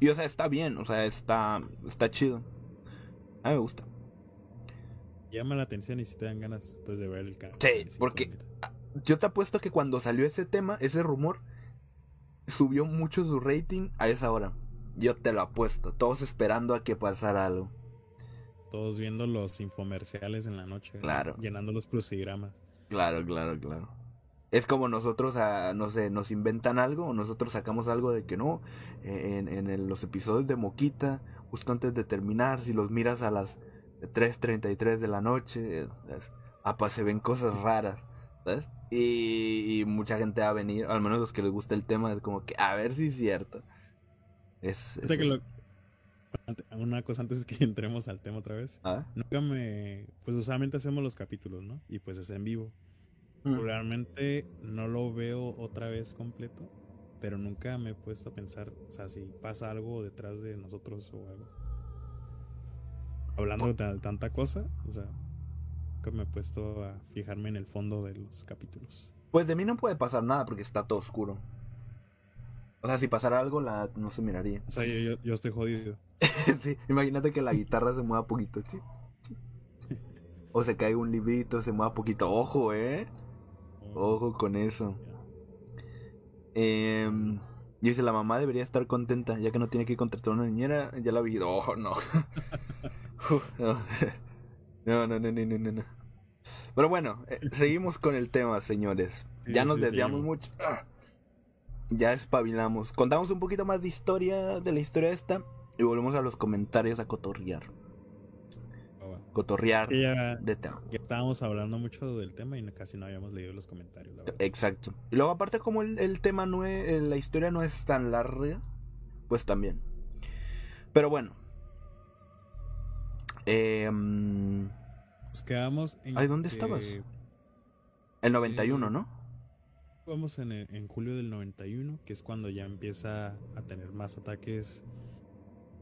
Y o sea, está bien, o sea, está, está chido. A mí me gusta. Llama la atención y si te dan ganas pues, de ver el canal. Sí, porque- Yo te apuesto que cuando salió ese tema, ese rumor, subió mucho su rating a esa hora. Yo te lo apuesto. Todos esperando a que pasara algo. Todos viendo los infomerciales en la noche. ¿no? Claro. Llenando los crucigramas. Claro, claro, claro. Es como nosotros, ah, no sé, nos inventan algo nosotros sacamos algo de que no. En, en el- los episodios de Moquita, justo antes de terminar, si los miras a las 3.33 de la noche, apa, se ven cosas raras, ¿sabes? Y, y mucha gente va a venir, al menos los que les gusta el tema, es como que a ver si es cierto. Es, es- que lo- Una cosa antes que <laughs> entremos al tema otra vez. ¿Ah? Nunca me. Pues usualmente hacemos los capítulos, ¿no? Y pues es en vivo. Mm. Realmente no lo veo otra vez completo. Pero nunca me he puesto a pensar, o sea, si pasa algo detrás de nosotros o algo. Hablando de ta- tanta cosa, o sea, nunca me he puesto a fijarme en el fondo de los capítulos. Pues de mí no puede pasar nada porque está todo oscuro. O sea, si pasara algo, la, no se miraría. O sea, yo, yo, yo estoy jodido. <laughs> Sí, imagínate que la guitarra se mueva poquito. chi, chi, chi. O se cae un librito, se mueva poquito. Ojo, eh. Ojo con eso. Eh, dice, la mamá debería estar contenta, ya que no tiene que contratar una niñera. Ya la vi. Ojo, no. <laughs> No, no, no, no, no, no, no. Pero bueno, eh, <laughs> seguimos con el tema, señores. Sí, ya nos sí, desviamos seguimos. mucho. Ah. Ya espabilamos. Contamos un poquito más de historia, de la historia esta, y volvemos a los comentarios a cotorrear. Ah, bueno. Cotorrear ya, de tema. ya estábamos hablando mucho del tema y casi no habíamos leído los comentarios, la. Exacto. Y luego aparte como el, el tema no es, eh, la historia no es tan larga, pues también. Pero bueno. Eh, mm, Nos quedamos en. Ay, ¿dónde que estabas? el 91, Eh, ¿no? Vamos en, el- en julio del 91, que es cuando ya empieza a tener más ataques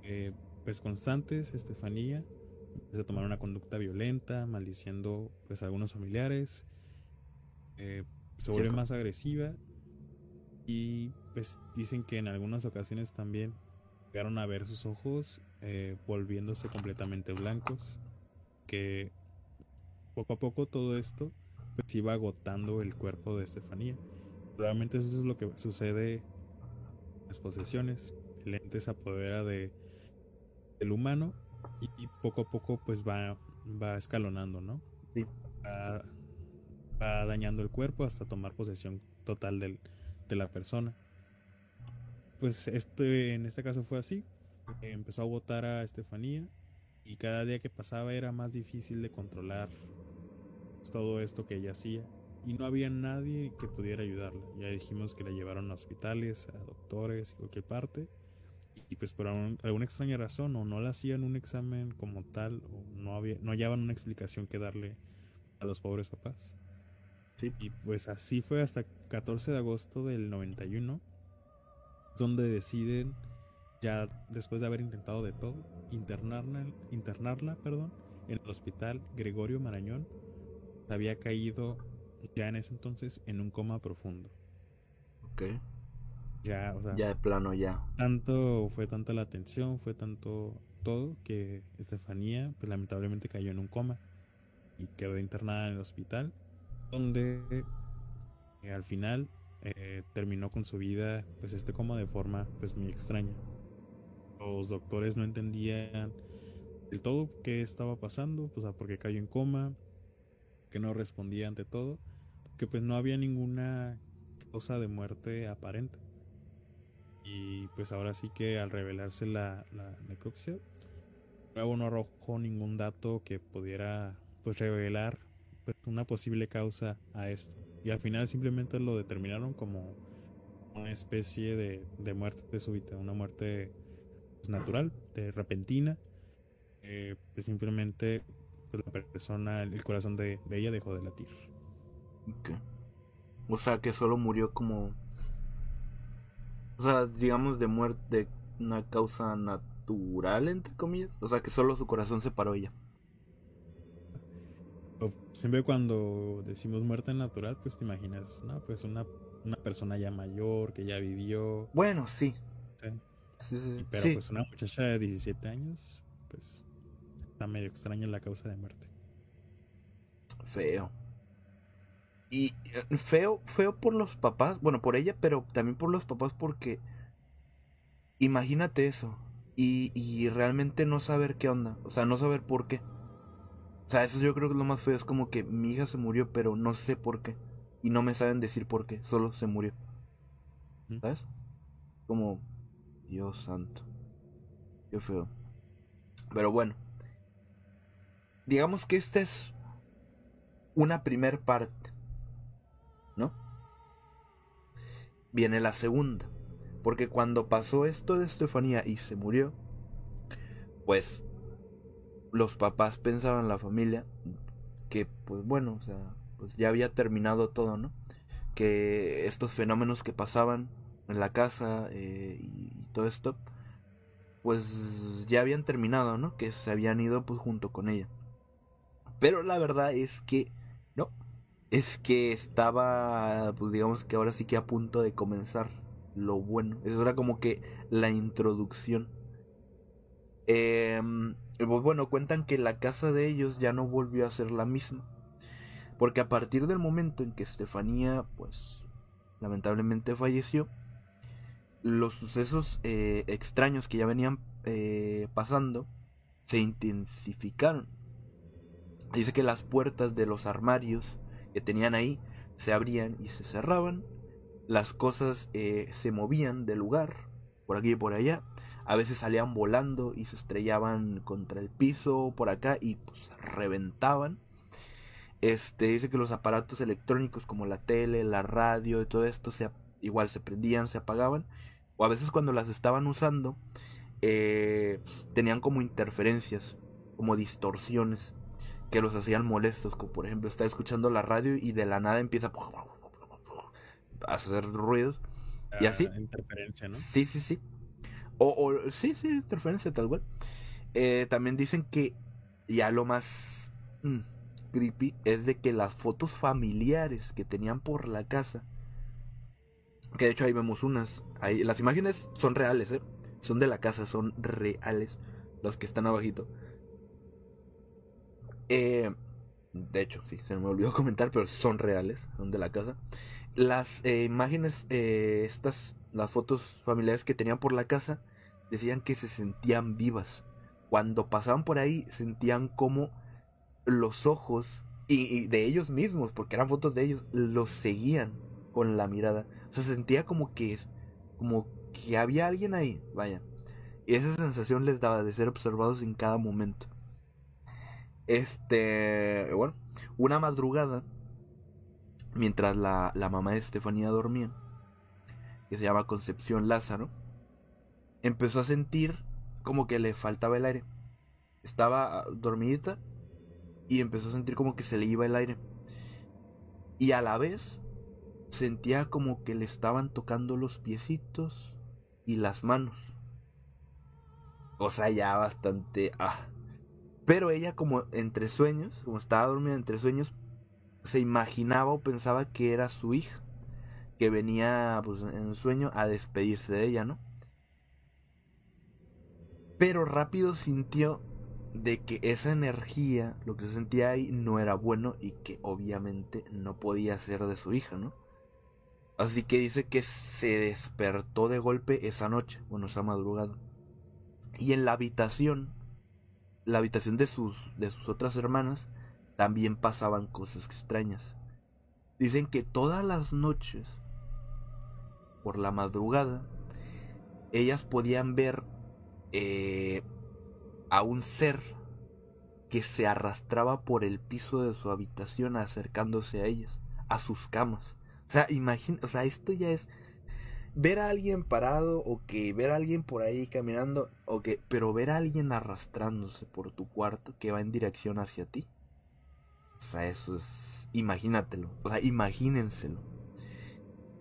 eh, pues constantes, Estefanía. Empieza a tomar una conducta violenta, maldiciendo pues a algunos familiares. eh, se vuelve más agresiva. Y pues dicen que en algunas ocasiones también llegaron a ver sus ojos eh, volviéndose completamente blancos. Que poco a poco todo esto pues iba agotando el cuerpo de Estefanía. Realmente eso es lo que sucede en las posesiones. El ente se apodera de del humano y, y poco a poco pues va, va escalonando, ¿no? Sí. Va, va dañando el cuerpo hasta tomar posesión total del, de la persona. Pues este, en este caso fue así. Empezó a votar a Estefanía y cada día que pasaba era más difícil de controlar todo esto que ella hacía y no había nadie que pudiera ayudarla. Ya dijimos que la llevaron a hospitales, a doctores y cualquier parte y pues por alguna extraña razón o no le hacían un examen como tal o no había no hallaban una explicación que darle a los pobres papás. Sí. Y pues así fue hasta 14 de agosto del 91 donde deciden ya después de haber intentado de todo internarla, internarla, perdón, en el hospital Gregorio Marañón. Había caído ya en ese entonces en un coma profundo. Ok. Ya, o sea, Ya de plano, ya. tanto fue tanta la atención, fue tanto todo que Estefanía pues lamentablemente cayó en un coma y quedó internada en el hospital donde eh, al final eh, terminó con su vida pues este coma de forma pues muy extraña. Los doctores no entendían del todo qué estaba pasando, pues a por qué cayó en coma, que no respondía ante todo, que pues no había ninguna causa de muerte aparente. Y pues ahora sí que al revelarse la, necropsia, luego no arrojó ningún dato que pudiera pues revelar pues, una posible causa a esto. Y al final simplemente lo determinaron como una especie de, de muerte súbita, una muerte natural, de repentina. eh, pues simplemente pues, la persona, el corazón de, de ella dejó de latir. Ok. O sea, que solo murió como. O sea, digamos de muerte, de una causa natural, entre comillas. O sea, que solo su corazón se paró ella. Siempre cuando decimos muerte natural, pues te imaginas, ¿no? Pues una, una persona ya mayor, que ya vivió. Bueno, sí. ¿sí? Sí, sí, sí. Pero Sí. pues una muchacha de 17 años, pues está medio extraña la causa de muerte. Feo. Y eh, feo, feo por los papás, bueno, por ella, pero también por los papás porque imagínate eso y, y realmente no saber qué onda, o sea, no saber por qué. O sea, eso yo creo que es lo más feo, es como que mi hija se murió, pero no sé por qué. Y no me saben decir por qué, solo se murió. ¿Sabes? Como, Dios santo. Qué feo. Pero bueno. Digamos que esta es una primer parte. ¿No? Viene la segunda. Porque cuando pasó esto de Estefanía y se murió, pues los papás pensaban, la familia, que pues bueno, o sea, pues ya había terminado todo, ¿no? Que estos fenómenos que pasaban en la casa eh, todo esto, pues ya habían terminado, ¿no? Que se habían ido pues junto con ella. Pero la verdad es que no, es que estaba, pues digamos que ahora sí que a punto de comenzar lo bueno. Eso era como que la introducción. Em, pues bueno, cuentan que la casa de ellos ya no volvió a ser la misma. Porque a partir del momento en que Estefanía, pues, lamentablemente falleció, los sucesos eh, extraños que ya venían eh, pasando se intensificaron. Dice que las puertas de los armarios que tenían ahí se abrían y se cerraban. Las cosas eh, se movían de lugar, por aquí y por allá. A veces salían volando y se estrellaban contra el piso por acá y pues reventaban. Este dice que los aparatos electrónicos como la tele, la radio y todo esto se, igual se prendían, se apagaban. O a veces cuando las estaban usando eh, tenían como interferencias, como distorsiones que los hacían molestos, como por ejemplo estar escuchando la radio y de la nada empieza a hacer ruidos. ¿Y así? Ah, Interferencia, ¿no? Sí, sí, sí. O, o- sí, sí, interferencia tal cual. Eh, también dicen que ya lo más mm, creepy es de que las fotos familiares que tenían por la casa, que de hecho ahí vemos unas, ahí, las imágenes son reales, ¿eh? son de la casa, son reales, los que están abajito. Eh, de hecho, sí, se me olvidó <laughs> comentar, pero son reales, son de la casa. Las eh, imágenes, eh, estas, las fotos familiares que tenían por la casa, decían que se sentían vivas. Cuando pasaban por ahí, sentían como los ojos, y de ellos mismos, porque eran fotos de ellos, los seguían con la mirada. Se sentía como que, como que había alguien ahí, vaya. Y esa sensación les daba de ser observados en cada momento. Este, bueno, una madrugada, mientras la, la mamá de Estefanía dormía, que se llama Concepción Lázaro, empezó a sentir como que le faltaba el aire. Estaba ah, dormidita y empezó a sentir como que se le iba el aire. Y a la vez sentía como que le estaban tocando los piecitos y las manos. O sea, ya bastante... Ah. Pero ella como entre sueños, como estaba dormida entre sueños, se imaginaba o pensaba que era su hija, que venía pues, en sueño a despedirse de ella, ¿no? Pero rápido sintió de que esa energía, lo que se sentía ahí, no era bueno y que obviamente no podía ser de su hija, ¿no? Así que dice que se despertó de golpe esa noche, bueno, esa madrugada. Y en la habitación, la habitación de sus, de sus otras hermanas, también pasaban cosas extrañas. Dicen que todas las noches, por la madrugada, ellas podían ver eh, a un ser que se arrastraba por el piso de su habitación acercándose a ellas, a sus camas. O sea, imagina, o sea, esto ya es ver a alguien parado o que ver a alguien por ahí caminando o que pero ver a alguien arrastrándose por tu cuarto que va en dirección hacia ti. O sea, eso es imagínatelo, o sea, imagínenselo.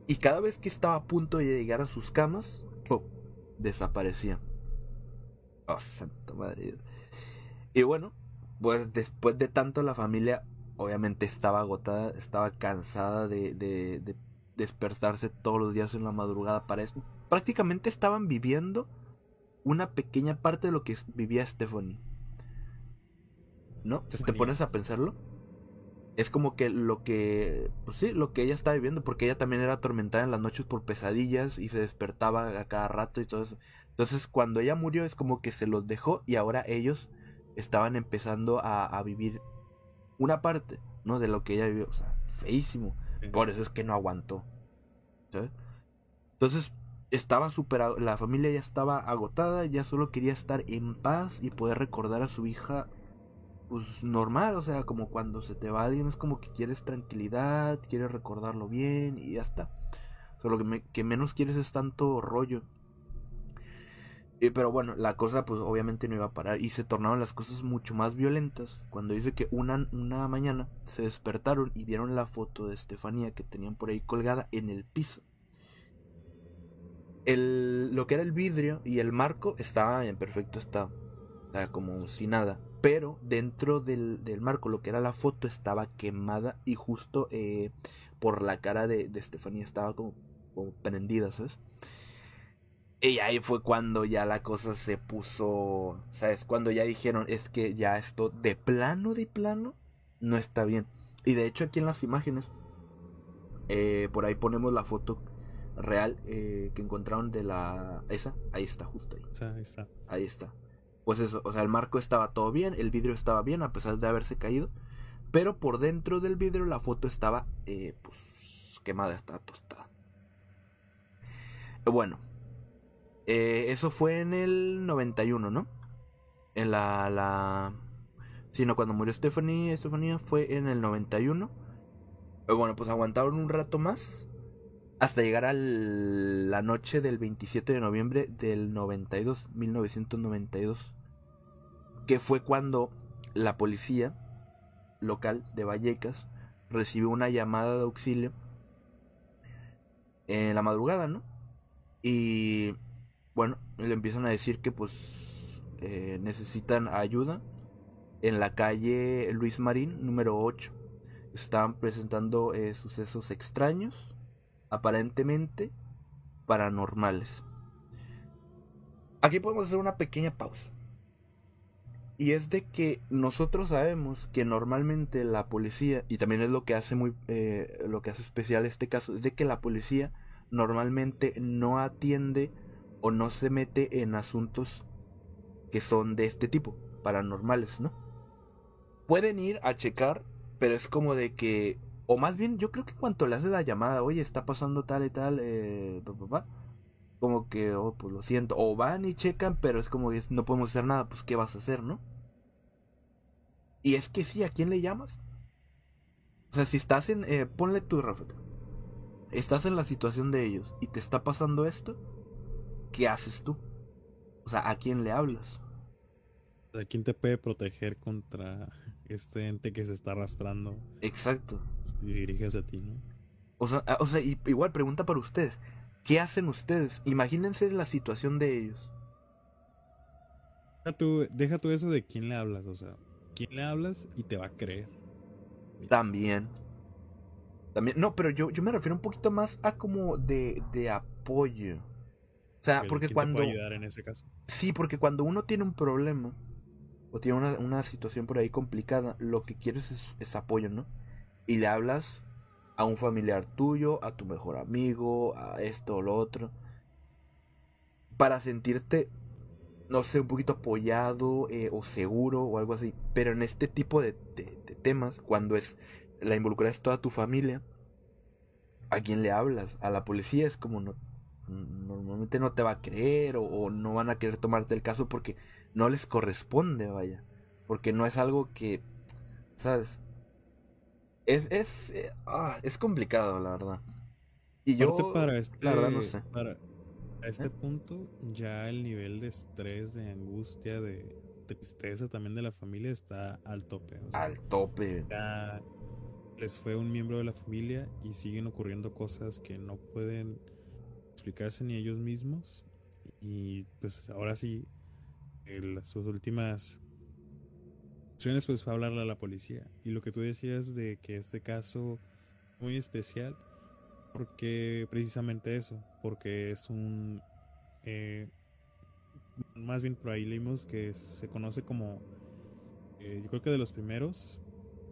Y cada vez que estaba a punto de llegar a sus camas, desaparecía. Oh, santa madre. Y bueno, pues después de tanto la familia obviamente estaba agotada, estaba cansada de, de, despertarse todos los días en la madrugada para eso. Prácticamente estaban viviendo una pequeña parte de lo que vivía Stephanie. ¿No? Si te pones a pensarlo, es como que lo que, pues sí, lo que ella estaba viviendo, porque ella también era atormentada en las noches por pesadillas y se despertaba a cada rato y todo eso. Entonces, cuando ella murió, es como que se los dejó y ahora ellos estaban empezando a, a vivir una parte, ¿no? De lo que ella vivió. O sea, feísimo. Por eso es que no aguantó. ¿sabes? Entonces, estaba superado. La familia ya estaba agotada, ya solo quería estar en paz y poder recordar a su hija, pues normal. O sea, como cuando se te va alguien, es como que quieres tranquilidad, quieres recordarlo bien y ya está. Solo que, que menos quieres es tanto rollo pero bueno, la cosa pues obviamente no iba a parar y se tornaron las cosas mucho más violentas cuando dice que una, una mañana se despertaron y vieron la foto de Estefanía que tenían por ahí colgada en el piso. El, lo que era el vidrio y el marco estaba en perfecto estado, sea, como si nada. Pero dentro del, del marco, lo que era la foto estaba quemada y justo eh, por la cara de, de Estefanía estaba como, como prendida, ¿sabes? Y ahí fue cuando ya la cosa se puso, ¿sabes? Cuando ya dijeron, es que ya esto de plano, de plano, no está bien. Y de hecho aquí en las imágenes, eh, por ahí ponemos la foto real eh, que encontraron de la... Esa, ahí está, justo ahí. ahí está. Ahí está. Pues eso, o sea, el marco estaba todo bien, el vidrio estaba bien a pesar de haberse caído. Pero por dentro del vidrio la foto estaba, eh, pues, quemada, estaba tostada. Bueno, eh, eso fue en el 91, ¿no? En la, la... Sino cuando murió Stephanie, Stephanie fue en el 91. Pero bueno, pues aguantaron un rato más. Hasta llegar a la noche del 27 de noviembre del 92, 1992. Que fue cuando la policía local de Vallecas recibió una llamada de auxilio en la madrugada, ¿no? Y bueno, le empiezan a decir que pues eh, necesitan ayuda en la calle Luis Marín, número 8. Estaban presentando eh, sucesos extraños, aparentemente paranormales. Aquí podemos hacer una pequeña pausa. Y es de que nosotros sabemos que normalmente la policía, y también es lo que hace muy, eh, lo que hace especial este caso, es de que la policía normalmente no atiende o no se mete en asuntos que son de este tipo, paranormales, ¿no? Pueden ir a checar, pero es como de que, o más bien yo creo que cuando le haces la llamada, oye, está pasando tal y tal, eh, papá, como que, oh, pues lo siento, o van y checan, pero es como que no podemos hacer nada, pues ¿qué vas a hacer, no? Y es que sí, ¿a quién le llamas? O sea, si estás en, eh, ponle tu Rafa, estás en la situación de ellos y te está pasando esto, ¿qué haces tú? sea, ¿a quién le hablas? O sea, ¿quién te puede proteger contra este ente que se está arrastrando Exacto. si diriges a ti, no? O sea, ah, o sea, y- igual pregunta para ustedes. ¿Qué hacen ustedes? Imagínense la situación de ellos. Deja tú, deja tú eso de quién le hablas, o sea, quién le hablas y te va a creer. También. También. No, pero yo, yo me refiero un poquito más a como de, de apoyo. O sea, ¿Quién- porque quién te cuando. puede ayudar en ese caso? Sí, porque cuando uno tiene un problema o tiene una, una situación por ahí complicada, lo que quieres es, es apoyo, ¿no? Y le hablas a un familiar tuyo, a tu mejor amigo, a esto o lo otro, para sentirte, no sé, un poquito apoyado eh, o seguro o algo así. Pero en este tipo de, de- de temas, cuando es la involucrada es toda tu familia, ¿a quién le hablas? A la policía es como no, normalmente no te va a creer o, o no van a querer tomarte el caso porque no les corresponde, vaya. Porque no es algo que, ¿sabes? Es, es, eh, ah, es complicado, la verdad. Y yo, para este, la verdad, no sé. Para a este ¿Eh? punto, ya el nivel de estrés, de angustia, de tristeza también de la familia está al tope. o sea, Al tope. ya les fue un miembro de la familia y siguen ocurriendo cosas que no pueden explicarse ni ellos mismos. Y pues ahora sí, el- sus últimas acciones pues fue hablarle a la policía. Y lo que tú decías de que este caso muy especial, porque precisamente eso, porque es un... eh, más bien por ahí leímos que se conoce como... eh, yo creo que de los primeros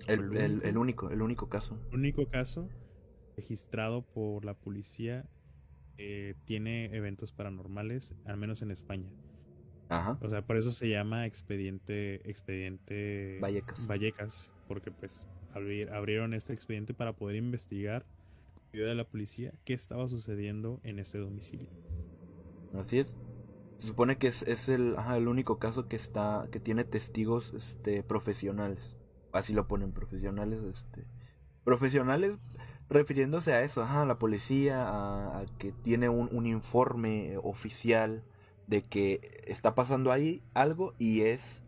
El, el el- único. el único, el caso. único caso registrado por la policía eh, tiene eventos paranormales, al menos en España. Ajá. O sea, por eso se llama expediente, expediente Vallecas. Vallecas, porque pues abrir- abrieron este expediente para poder investigar con ayuda de la policía qué estaba sucediendo en este domicilio. Así es. Se supone que es, es el, ajá, el único caso que está, que tiene testigos este, profesionales. Así lo ponen, profesionales, este. Profesionales refiriéndose a eso, ajá, a la policía, a, a que tiene un, un informe oficial de que está pasando ahí algo y es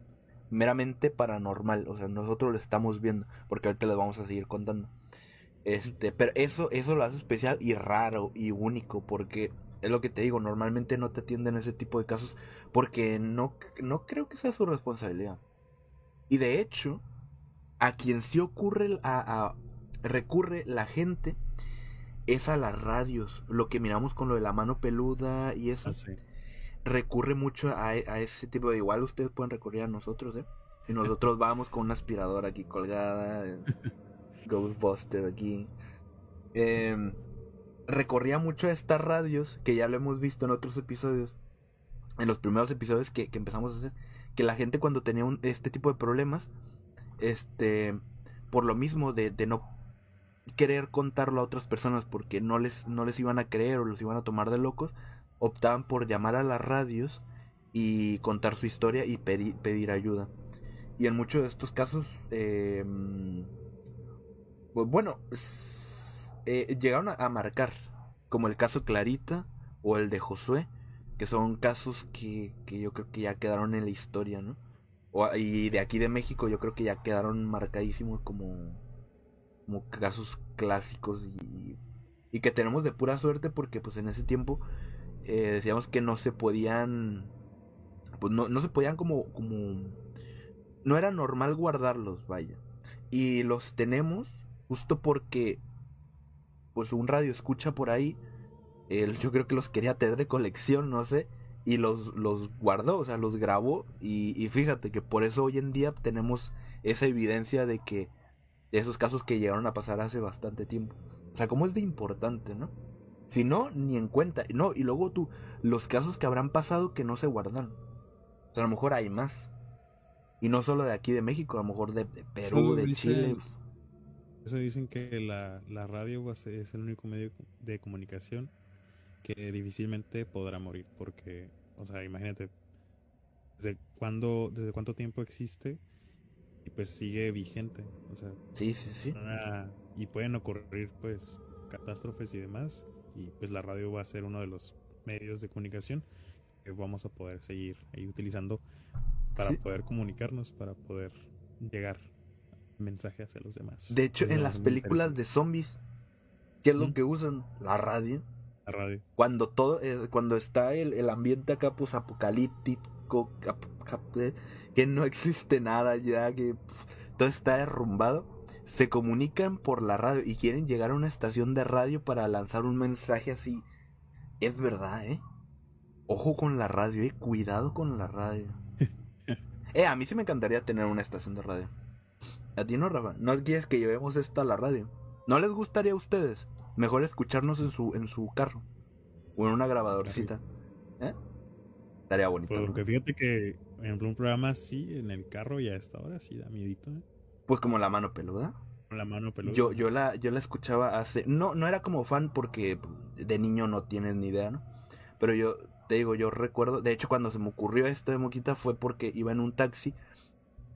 meramente paranormal. O sea, nosotros lo estamos viendo, porque ahorita les vamos a seguir contando. Este, pero eso, eso lo hace especial y raro y único, porque es lo que te digo, normalmente no te atienden ese tipo de casos porque no, no creo que sea su responsabilidad. Y de hecho, a quien sí ocurre, a, a- recurre la gente es a las radios. Lo que miramos con lo de la mano peluda y eso. Así. Recurre mucho a, a ese tipo de... Igual ustedes pueden recurrir a nosotros, ¿eh? Si nosotros <laughs> vamos con una aspiradora aquí colgada. eh, <laughs> Ghostbuster aquí. Em, recorría mucho a estas radios, que ya lo hemos visto en otros episodios, en los primeros episodios que, que empezamos a hacer, que la gente cuando tenía un- este tipo de problemas, este, por lo mismo de, de no querer contarlo a otras personas porque no les, no les iban a creer o los iban a tomar de locos, optaban por llamar a las radios y contar su historia y pedi- pedir ayuda. Y en muchos de estos casos, eh, bueno, eh, llegaron a, a marcar, como el caso Clarita o el de Josué, que son casos que, que yo creo que ya quedaron en la historia, ¿no? O- y de aquí de México yo creo que ya quedaron marcadísimos como, como casos clásicos y, que tenemos de pura suerte porque pues en ese tiempo eh, decíamos que no se podían, pues no, no se podían como, como, no era normal guardarlos, vaya. Y los tenemos justo porque pues un radio escucha por ahí yo creo que los quería tener de colección no sé y los los guardó o sea los grabó y fíjate que por eso hoy en día tenemos esa evidencia de que de esos casos que llegaron a pasar hace bastante tiempo. O sea cómo es de importante no si no ni en cuenta. No y luego tú los casos que habrán pasado que no se guardan o sea a lo mejor hay más. Y no solo de aquí de México a lo mejor de, de Perú de dice- Chile. Eso dicen que la, la radio es el único medio de comunicación que difícilmente podrá morir porque, o sea, imagínate, desde cuándo, desde cuánto tiempo existe y pues sigue vigente, o sea, sí sí sí y pueden ocurrir pues catástrofes y demás y pues la radio va a ser uno de los medios de comunicación que vamos a poder seguir ahí utilizando para Sí. poder comunicarnos, para poder llegar mensajes hacia los demás. De hecho, Eso en las películas de zombies, ¿qué es lo que usan? La radio. la radio. Cuando todo, eh, cuando está el, el ambiente acá pues apocalíptico, eh, que no <laughs> existe nada ya, que todo está derrumbado, se comunican por la radio y quieren llegar a una estación de radio para lanzar un mensaje así. Es verdad, ¿eh? Ojo con la radio, eh. Cuidado con la radio. <laughs> eh, a mí sí me encantaría tener una estación de radio. A ti no, Rafa. No quieres que llevemos esto a la radio. ¿No les gustaría a ustedes? Mejor escucharnos en su, en su carro. O en una grabadorcita. Estaría bonito. ¿no? Porque fíjate que, por ejemplo, un programa así en el carro y a esta hora sí da miedito, ¿eh? Pues como la mano peluda. La mano peluda. Yo, yo la, yo la escuchaba hace. No, no era como fan porque de niño no tienes ni idea, ¿no? Pero yo, te digo, yo recuerdo. De hecho, cuando se me ocurrió esto de Moquita fue porque iba en un taxi.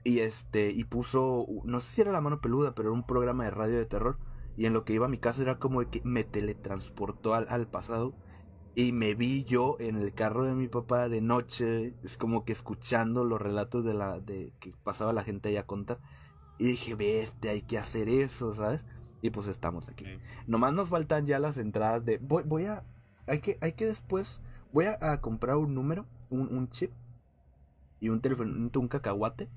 Y este, y puso. No sé si era la mano peluda, pero era un programa de radio de terror. Y en lo que iba a mi casa era como de que me teletransportó al, al pasado. Y me vi yo en el carro de mi papá de noche. Es como que escuchando los relatos de la. de que pasaba la gente ahí a contar. Y dije, bestia, hay que hacer eso, ¿sabes? Y pues estamos aquí. Sí. Nomás nos faltan ya las entradas de. Voy, voy a. Hay que, hay que después. Voy a, a comprar un número, un, un chip y un teléfono, un, un cacahuate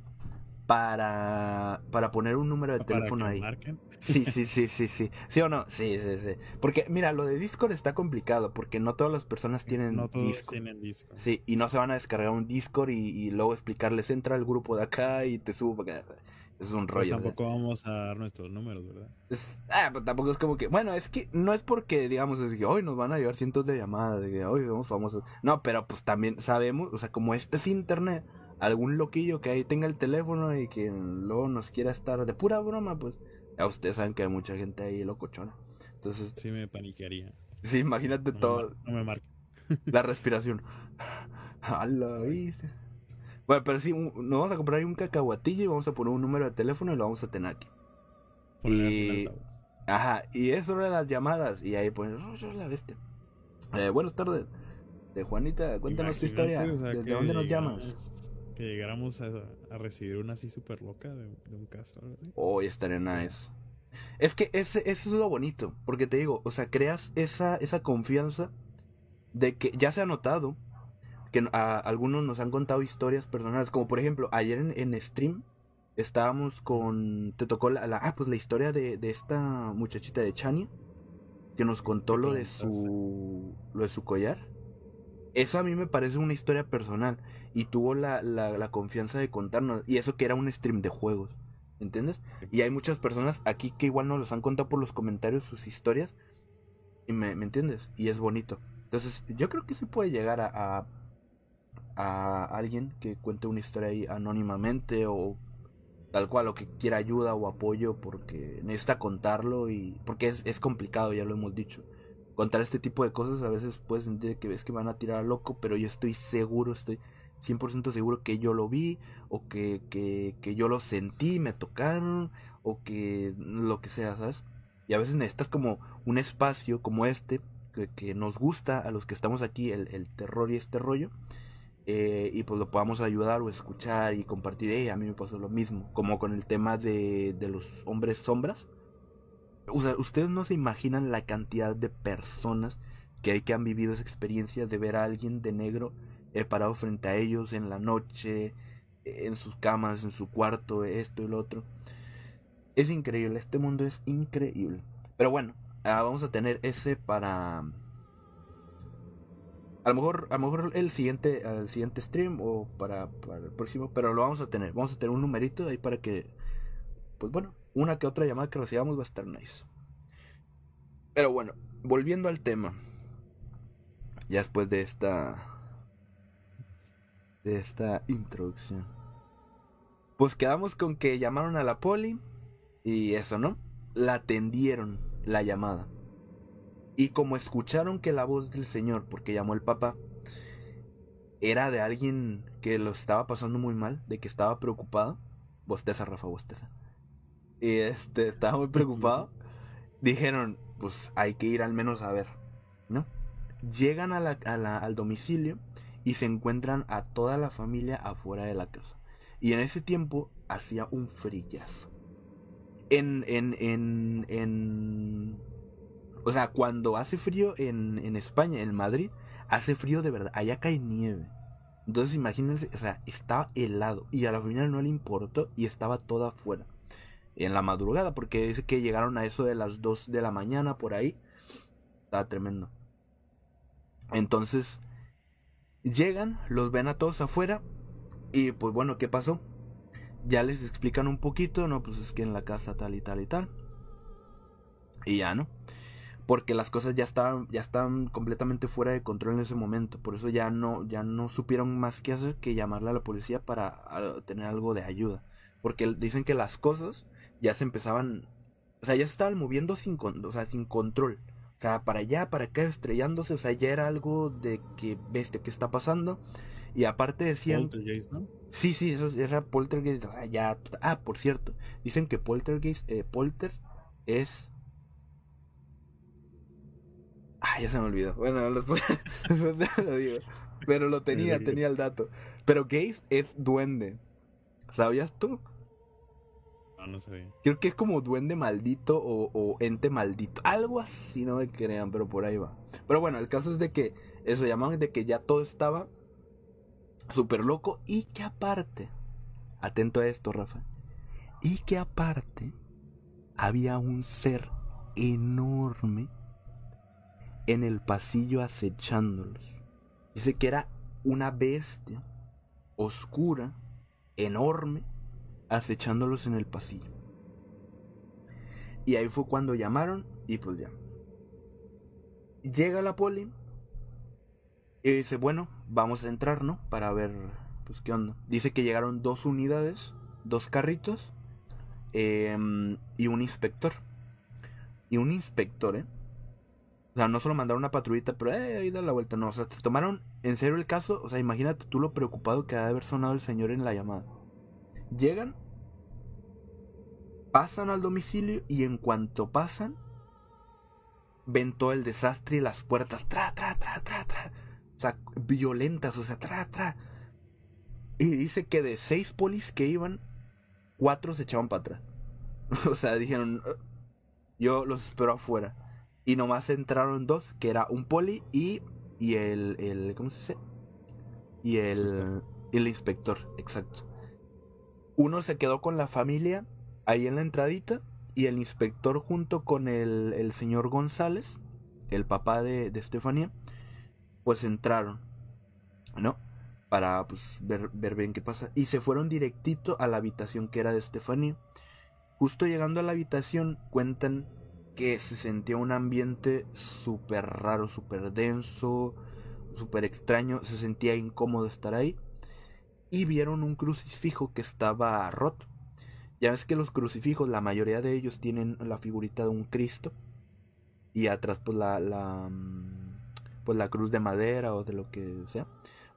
para, para poner un número de teléfono ahí. marquen. Sí, sí, <laughs> sí, sí, sí. ¿Sí o no? Sí, sí, sí. Porque, mira, lo de Discord está complicado porque no todas las personas tienen no todos Discord. tienen disco. Sí, y no se van a descargar un Discord y, y luego explicarles, entra al grupo de acá y te subo para acá. Es un Pues rollo. ¿verdad? tampoco vamos a dar nuestros números, ¿verdad? Es- ah, pero tampoco es como que, bueno, es que no es porque digamos es que hoy nos van a llevar cientos de llamadas, de que hoy somos famosos. No, pero pues también sabemos, o sea, como este es internet, algún loquillo que ahí tenga el teléfono y que luego nos quiera estar de pura broma, pues ya ustedes saben que hay mucha gente ahí locochona. Entonces, Sí me paniquearía. sí, imagínate No todo, no me marquen. <laughs> la respiración. Ala, ¿viste? Bueno, pero sí, un- nos vamos a comprar un cacahuatillo y vamos a poner un número de teléfono y lo vamos a tener aquí. Poner Y-. Ajá, y es sobre las llamadas. Y ahí ponen, "Oh, la bestia. Eh, buenas tardes. De Juanita, cuéntanos tu historia. Imagínate, o sea, ¿Desde dónde nos llamas? Que llegáramos a, a recibir una así súper loca de, de un caso. así. Hoy estaría nice. Es que ese, eso es lo bonito. Porque te digo, o sea, creas esa, esa confianza de que ya se ha notado que a, algunos nos han contado historias personales. Como por ejemplo, ayer en, en stream estábamos con. Te tocó la, la- ah, pues la historia de, de esta muchachita de Chania. Que nos contó Sí, lo de su. lo de su collar. Eso a mí me parece una historia personal. Y tuvo la, la, la confianza de contarnos. Y eso que era un stream de juegos. ¿Entiendes? Y hay muchas personas aquí que igual nos los han contado por los comentarios sus historias. Y me, ¿me entiendes? Y es bonito. Entonces, yo creo que se puede llegar a, a, a alguien que cuente una historia ahí anónimamente o tal cual, o que quiera ayuda o apoyo porque necesita contarlo y porque es, es complicado, ya lo hemos dicho. Contar este tipo de cosas a veces puedes sentir que ves que van a tirar a loco, pero yo estoy seguro, estoy 100% seguro que yo lo vi o que, que, que yo lo sentí, me tocaron o que lo que sea, ¿sabes? Y a veces necesitas como un espacio como este que, que nos gusta a los que estamos aquí, el, el terror y este rollo, eh, y pues lo podamos ayudar o escuchar y compartir. "Ey, a mí me pasó lo mismo, como con el tema de, de los hombres sombras. Ustedes no se imaginan la cantidad de personas que hay que han vivido esa experiencia de ver a alguien de negro eh, parado frente a ellos en la noche, eh, en sus camas, en su cuarto, esto y lo otro. Es increíble, este mundo es increíble. Pero bueno, ah, vamos a tener ese para... A lo mejor, a lo mejor el siguiente, el siguiente stream o para, para el próximo, pero lo vamos a tener. Vamos a tener un numerito ahí para que, pues bueno, una que otra llamada que recibamos va a estar nice. Pero bueno, volviendo al tema. Ya después de esta de esta introducción. Pues quedamos con que llamaron a la poli y eso, ¿no? La atendieron la llamada. Y como escucharon que la voz del señor, porque llamó el papá, era de alguien que lo estaba pasando muy mal, de que estaba preocupado. Bosteza, Rafa, bosteza. Y este, estaba muy preocupado. Dijeron, pues hay que ir al menos a ver, ¿no? Llegan a la- al domicilio y y se encuentran a toda la familia afuera de la casa. Y en ese tiempo hacía un frillazo. En, en, en, en... O sea, cuando hace frío en, en España, en Madrid, hace frío de verdad. Allá cae nieve. Entonces imagínense, o sea, estaba helado. Y a la familia no le importó y estaba toda afuera. En la madrugada, porque dice que llegaron a eso de las 2 de la mañana por ahí. Estaba tremendo. Entonces, llegan, los ven a todos afuera. Y pues bueno, ¿qué pasó? Ya les explican un poquito, no, pues es que en la casa tal y tal y tal. Y ya, ¿no? Porque las cosas ya estaban, ya estaban completamente fuera de control en ese momento. Por eso ya no, ya no supieron más que hacer que llamarle a la policía para tener algo de ayuda. Porque dicen que las cosas ya se empezaban. O sea, ya se estaban moviendo sin, o sea, sin control. O sea, para allá, para acá, estrellándose. O sea, ya era algo de que, bestia, ¿qué está pasando? Y aparte decían... Poltergeist, ¿no? Sí, sí, eso era Poltergeist. Ah, ya, ah, por cierto. Dicen que Poltergeist, eh, Polter es... Ah, ya se me olvidó. Bueno, después, <laughs> lo digo. Pero lo tenía, tenía el dato. Pero Gaze es duende. ¿Sabías tú? No. Creo que es como duende maldito o, ente maldito. Algo así, no me crean, pero por ahí va. Pero bueno, el caso es de que eso llamaban de que ya todo estaba súper loco y que aparte, atento a esto, Rafa, y que aparte había un ser enorme en el pasillo acechándolos. Dice que era una bestia oscura, enorme, acechándolos en el pasillo. Y ahí fue cuando llamaron y pues ya. Llega la poli y dice, bueno, vamos a entrar, ¿no? Para ver, pues qué onda. Dice que llegaron dos unidades, dos carritos em, y un inspector. Y un inspector, ¿eh? O sea, no solo mandaron una patrullita, pero eh, ahí da la vuelta. No, o sea, tomaron en serio el caso. O sea, imagínate tú lo preocupado que ha de haber sonado el señor en la llamada. Llegan, pasan al domicilio y en cuanto pasan, ven todo el desastre y las puertas, tra, tra, tra, tra, tra. O sea, violentas, o sea, tra, tra. Y dice que de seis polis que iban, cuatro se echaban para atrás. <laughs> o sea, dijeron, yo los espero afuera. Y nomás entraron dos, que era un poli y, y el, el, ¿cómo se dice? Y el, el inspector, exacto. Uno se quedó con la familia ahí en la entradita y el inspector junto con el, el señor González, el papá de, de Estefanía, pues entraron, ¿no? Para pues, ver, ver bien qué pasa. Y se fueron directito a la habitación que era de Estefanía. Justo llegando a la habitación cuentan que se sentía un ambiente súper raro, súper denso, súper extraño, se sentía incómodo estar ahí y vieron un crucifijo que estaba roto. Ya ves que los crucifijos, la mayoría de ellos tienen la figurita de un Cristo y atrás pues la, la mm, pues la cruz de madera o de lo que sea.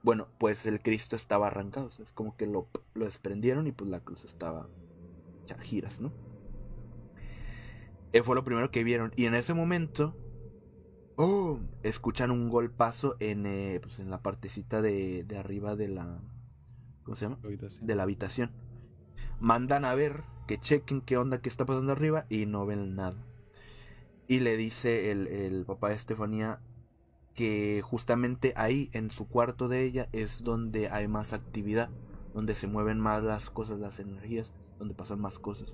Bueno, pues el Cristo estaba arrancado, es como que lo, lo desprendieron y pues la cruz estaba ya giras, ¿no? Eh, fue lo primero que vieron y en ese momento ¡oh! escuchan un golpazo en, eh, pues en la partecita de, de arriba de la ¿Cómo se llama? De la habitación. Mandan a ver, que chequen qué onda, qué está pasando arriba y no ven nada. Y le dice el, el papá de Estefanía que justamente ahí, en su cuarto de ella, es donde hay más actividad, donde se mueven más las cosas, las energías, donde pasan más cosas.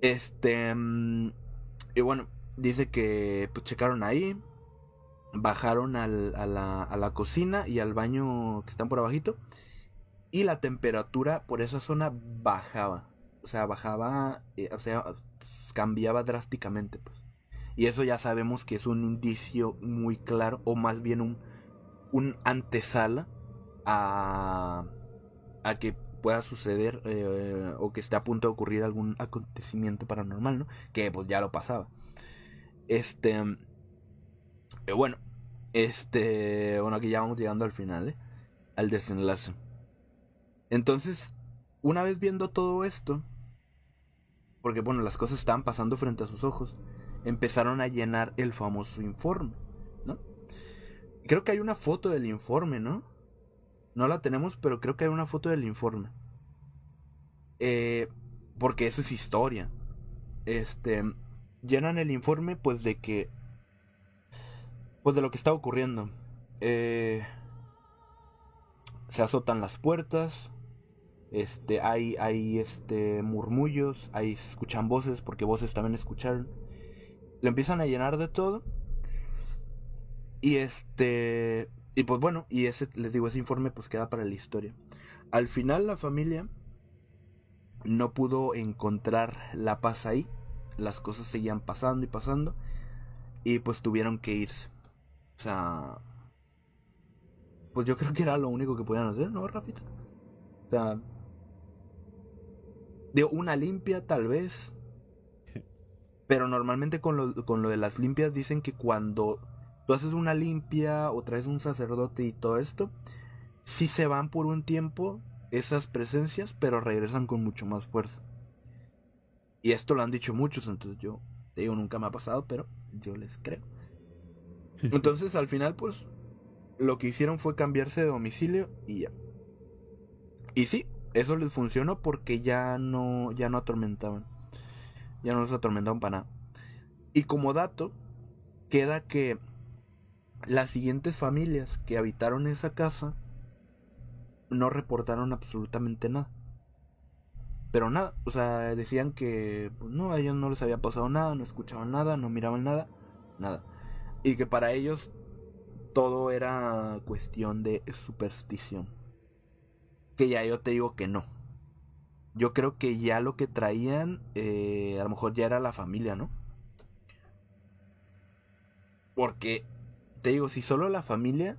Este. Mm, y bueno, dice que pues checaron ahí, bajaron al, a, la, a, la, cocina y al baño que están por abajito y la temperatura por esa zona bajaba. O sea bajaba eh, o sea cambiaba drásticamente pues. Y eso ya sabemos que es un indicio muy claro o más bien un un antesala a a que pueda suceder eh, o que esté a punto de ocurrir algún acontecimiento paranormal no que pues ya lo pasaba. Este eh, bueno, este, bueno, aquí ya vamos llegando al final, ¿eh? al desenlace. Entonces, una vez viendo todo esto, porque bueno, las cosas estaban pasando frente a sus ojos, empezaron a llenar el famoso informe, ¿no? Creo que hay una foto del informe, ¿no? No la tenemos, pero creo que hay una foto del informe. Eh, porque eso es historia. Este, llenan el informe pues de que pues de lo que está ocurriendo. Eh, se azotan las puertas. Este, hay, hay este, murmullos, ahí se escuchan voces, porque voces también escucharon. Le empiezan a llenar de todo. Y este, y pues bueno, y ese, les digo, ese informe pues queda para la historia. Al final la familia no pudo encontrar la paz ahí. Las cosas seguían pasando y pasando. Y pues tuvieron que irse. O sea, pues yo creo que era lo único que podían hacer, ¿no, Rafita? O sea, de una limpia tal vez. <laughs> Pero normalmente con lo, con lo de las limpias dicen que cuando tú haces una limpia o traes un sacerdote y todo esto, sí se van por un tiempo esas presencias, pero regresan con mucho más fuerza. Y esto lo han dicho muchos, entonces yo te digo, nunca me ha pasado, pero yo les creo. Entonces al final, pues, lo que hicieron fue cambiarse de domicilio y ya. Y sí, eso les funcionó porque ya no, ya no atormentaban. Ya no los atormentaban para nada. Y como dato, queda que las siguientes familias que habitaron esa casa no reportaron absolutamente nada. Pero nada, o sea, decían que pues, no, a ellos no les había pasado nada, no escuchaban nada, no miraban nada, nada. Y que para ellos todo era cuestión de superstición. Que ya yo te digo que no. Yo creo que ya lo que traían, eh, a lo mejor ya era la familia, ¿no? Porque, te digo, si solo la familia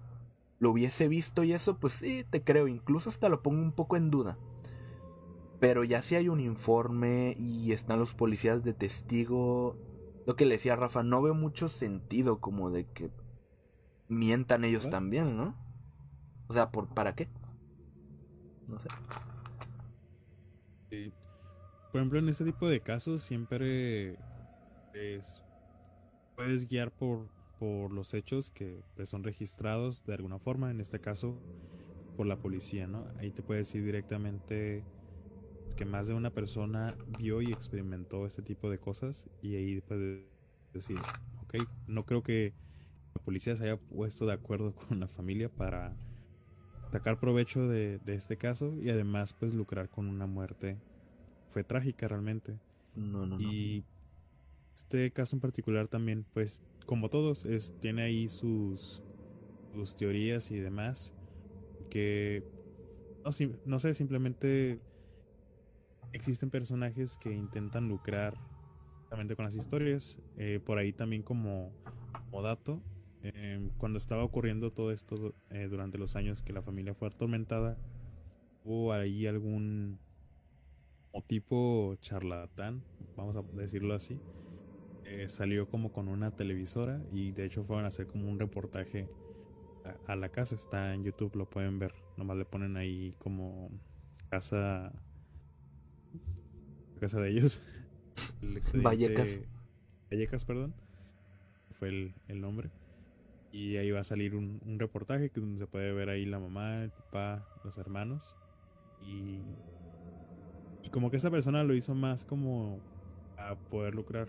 lo hubiese visto y eso, pues sí, te creo. Incluso hasta lo pongo un poco en duda. Pero ya si hay un informe y están los policías de testigo, lo que le decía Rafa, no veo mucho sentido como de que mientan ellos también, ¿no? O sea, ¿por, ¿para qué? No sé. Por ejemplo, en este tipo de casos siempre puedes guiar por, por los hechos que pues, son registrados de alguna forma, en este caso por la policía, ¿no? Ahí te puedes decir directamente que más de una persona vio y experimentó este tipo de cosas y ahí puedes decir, ok, no creo que la policía se haya puesto de acuerdo <laughs> con la familia para sacar provecho de, este caso y además pues lucrar con una muerte. Fue trágica realmente. No, no, y este caso en particular también pues como todos es, tiene ahí sus, sus teorías y demás que no, no sé, simplemente existen personajes que intentan lucrar con las historias. Eh, por ahí también como, como dato, Em, cuando estaba ocurriendo todo esto eh, durante los años que la familia fue atormentada, hubo ahí algún tipo charlatán, vamos a decirlo así, eh, salió como con una televisora y de hecho fueron a hacer como un reportaje a, la casa, está en YouTube, lo pueden ver, nomás le ponen ahí como casa casa de ellos. <laughs> Vallecas. Vallecas, perdón. Fue el, el nombre. Y ahí va a salir un, reportaje que donde se puede ver ahí la mamá, el papá, los hermanos. Y, y como que esa persona lo hizo más como a poder lucrar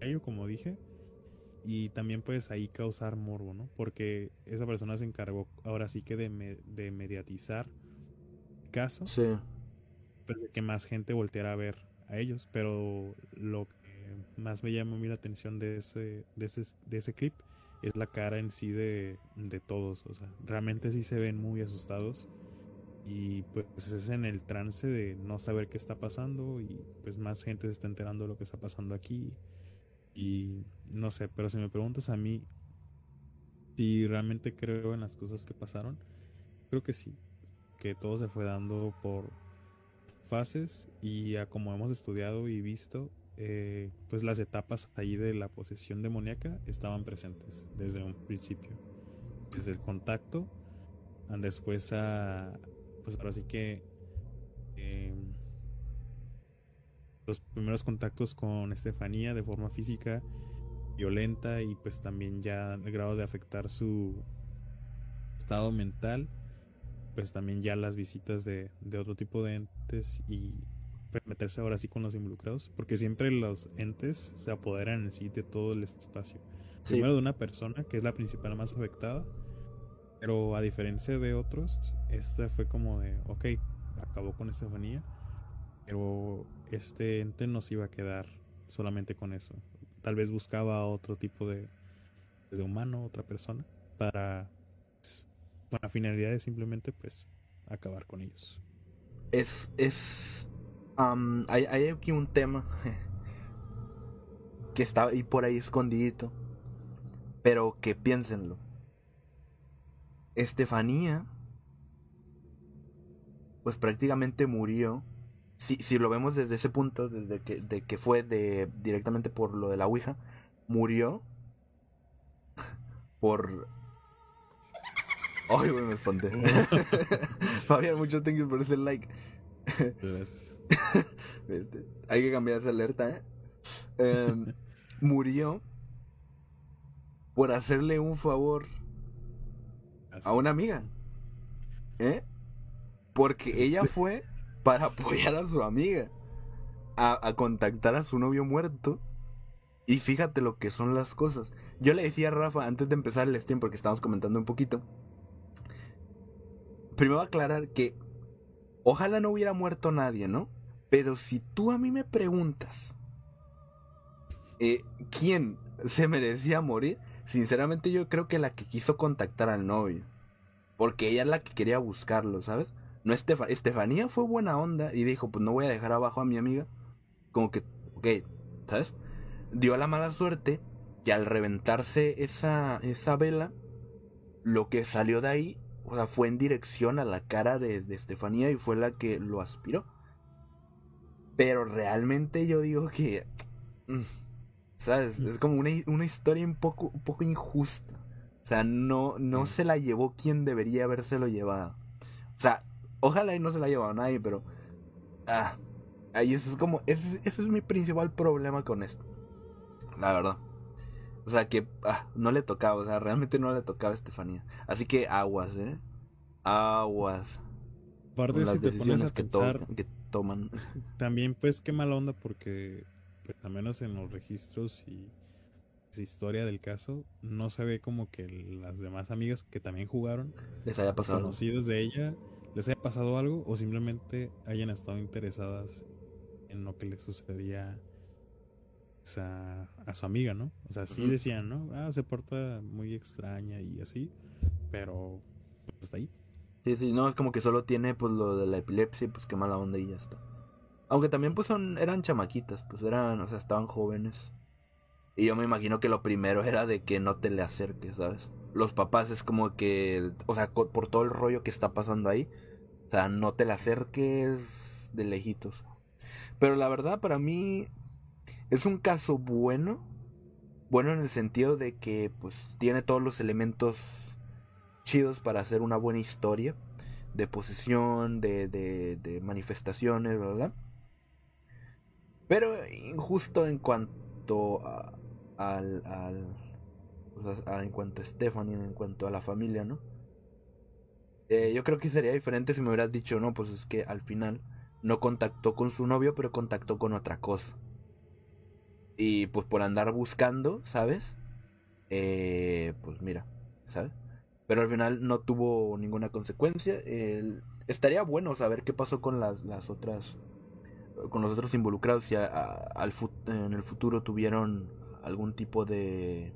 ello, como dije. Y también pues ahí causar morbo, ¿no? Porque esa persona se encargó ahora sí que de, de mediatizar el caso. Sí. Pues de que más gente volteara a ver a ellos. Pero lo que más me llamó a mí la atención de ese, de ese, de ese clip es la cara en sí de, de todos. O sea, realmente sí se ven muy asustados. Y pues es en el trance de no saber qué está pasando. Y pues más gente se está enterando de lo que está pasando aquí. Y no sé, pero si me preguntas a mí si realmente creo en las cosas que pasaron, creo que sí. Que todo se fue dando por fases y a como hemos estudiado y visto, eh, pues las etapas ahí de la posesión demoníaca estaban presentes desde un principio. Desde el contacto, después a, pues ahora sí que em, los primeros contactos con Estefanía de forma física, violenta y pues también ya el grado de afectar su, estado mental, pues también ya las visitas de, de otro tipo de entes y pues, meterse ahora sí con los involucrados, porque siempre los entes se apoderan en sí de todo el espacio. Sí. Primero de una persona, que es la principal más afectada, pero a diferencia de otros, esta fue como de, ok, acabó con Estefanía, pero este ente no se iba a quedar solamente con eso. Tal vez buscaba otro tipo de, de humano, otra persona, para, pues, con la finalidad de simplemente, pues, acabar con ellos. Es. es hay, hay aquí un tema <laughs> que está ahí por ahí escondidito. Pero que piénsenlo. Estefanía. Pues prácticamente murió. Si, si lo vemos desde ese punto, desde que, de que fue de directamente por lo de la Ouija, murió <laughs> por. Ay, güey, me espanté. <laughs> <laughs> Fabián, mucho thank you por ese like. <laughs> Este, Hay que cambiar esa alerta, ¿eh? Em, murió por hacerle un favor así. a una amiga. ¿Eh? Porque ella fue para apoyar a su amiga. A, a contactar a su novio muerto. Y fíjate lo que son las cosas. Yo le decía a Rafa antes de empezar el stream, porque estábamos comentando un poquito. Primero aclarar que ojalá no hubiera muerto nadie, ¿no? Pero si tú a mí me preguntas eh, quién se merecía morir, sinceramente yo creo que la que quiso contactar al novio. Porque ella es la que quería buscarlo, ¿sabes? No Estefa- Estefanía fue buena onda y dijo, pues no voy a dejar abajo a mi amiga. Como que, ok, ¿sabes? Dio la mala suerte que al reventarse esa, esa vela, lo que salió de ahí, o sea, fue en dirección a la cara de, de Estefanía y fue la que lo aspiró. Pero realmente yo digo que. mm, ¿Sabes? Es como una, una historia un poco, un poco injusta. O sea, no, no Mm. se la llevó quien debería habérselo llevado. O sea, ojalá y no se la llevado nadie, pero. Ah. Ahí eso es como. Ese, ese es mi principal problema con esto. La verdad. O sea, que ah, no le tocaba. O sea, realmente no le tocaba a Estefanía. Así que aguas, ¿eh? Aguas. Aparte, si las te pones decisiones a que, to- pensar, que toman. también pues qué mala onda porque pues, al menos en los registros y esa historia del caso no se ve como que las demás amigas que también jugaron Les haya pasado. algo. conocidos de ella les haya pasado algo o simplemente hayan estado interesadas en lo que le sucedía pues, a, a su amiga, ¿no? O sea, sí decían, ¿no? Ah, se porta muy extraña y así, pero pues, hasta ahí. Sí, sí, no, es como que solo tiene pues lo de la epilepsia, pues qué mala onda y ya está. Aunque también pues son, eran chamaquitas, pues eran, o sea, estaban jóvenes. Y yo me imagino que lo primero era de que no te le acerques, ¿sabes? Los papás es como que, o sea, por todo el rollo que está pasando ahí, o sea, no te le acerques de lejitos. Pero la verdad para mí es un caso bueno, bueno en el sentido de que pues tiene todos los elementos chidos para hacer una buena historia de posesión, de, de, manifestaciones, ¿verdad? Pero injusto en cuanto a, al, al o sea, a- en cuanto a Stephanie, en cuanto a la familia, ¿no? Eh, yo creo que sería diferente si me hubieras dicho, no, pues es que al final no contactó con su novio, pero contactó con otra cosa. Y pues por andar buscando, ¿sabes? Eh, pues mira, ¿sabes? Pero al final no tuvo ninguna consecuencia. El- Estaría bueno saber qué pasó con las, las otras, con los otros involucrados, si a- a- al en el futuro tuvieron algún tipo de,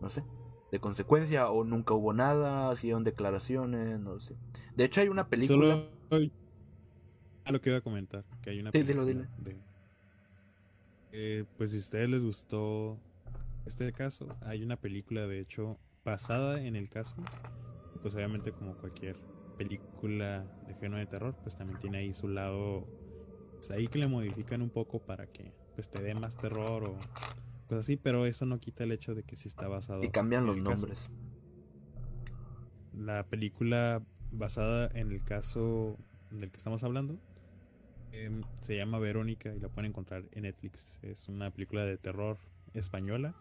no sé, de consecuencia o nunca hubo nada, hicieron declaraciones, no sé. De hecho hay una película... Solo a lo que iba a comentar, que hay una Sí, dilo, película de- Eh, pues si a ustedes les gustó este caso, hay una película de hecho basada en el caso, pues obviamente como cualquier película de género de terror, pues también tiene ahí su lado, pues ahí que le modifican un poco para que pues te dé más terror o cosas así, pero eso no quita el hecho de que sí está basado Y cambian en los el caso. nombres. La película basada en el caso del que estamos hablando em, se llama Verónica y la pueden encontrar en Netflix. Es una película de terror española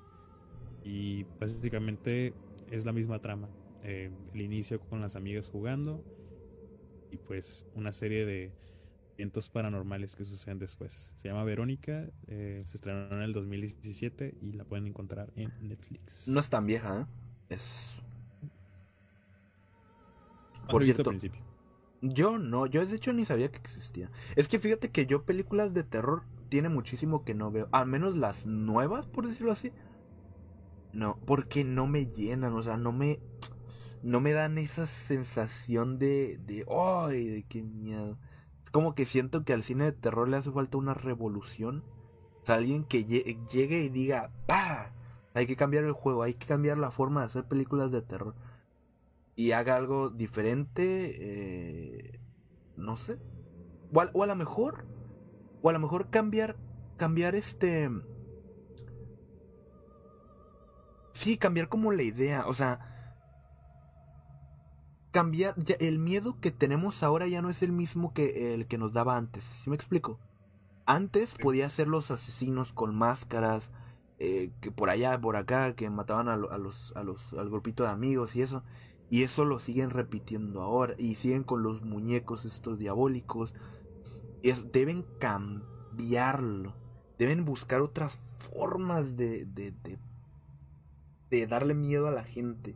y básicamente es la misma trama. eh, el inicio con las amigas jugando y pues una serie de eventos paranormales que suceden después. Se llama Verónica, eh, se estrenó en el 2017 y la pueden encontrar en Netflix. No es tan vieja, ¿eh? Es... ¿Has Por cierto, al principio? Yo no, yo de hecho ni sabía que existía. Es que fíjate que yo películas de terror tiene muchísimo que no veo. Al menos las nuevas, por decirlo así. No, porque no me llenan, o sea, no me... No me dan esa sensación de... de ¡Ay! De qué miedo. Es como que siento que al cine de terror le hace falta una revolución. O sea, alguien que lle- llegue y diga, ¡pa! Hay que cambiar el juego, hay que cambiar la forma de hacer películas de terror. Y haga algo diferente, eh, no sé. O a, o a lo mejor, o a lo mejor cambiar, cambiar este... Sí, cambiar como la idea, o sea, cambiar, ya- el miedo que tenemos ahora ya no es el mismo que el que nos daba antes, ¿sí me explico? Antes podía ser los asesinos con máscaras, eh, que por allá, por acá, que mataban a, a los, a los, al grupito de amigos y eso. Y eso lo siguen repitiendo ahora. Y siguen con los muñecos estos diabólicos. Es- deben cambiarlo. Deben buscar otras formas de, de, de, de darle miedo a la gente.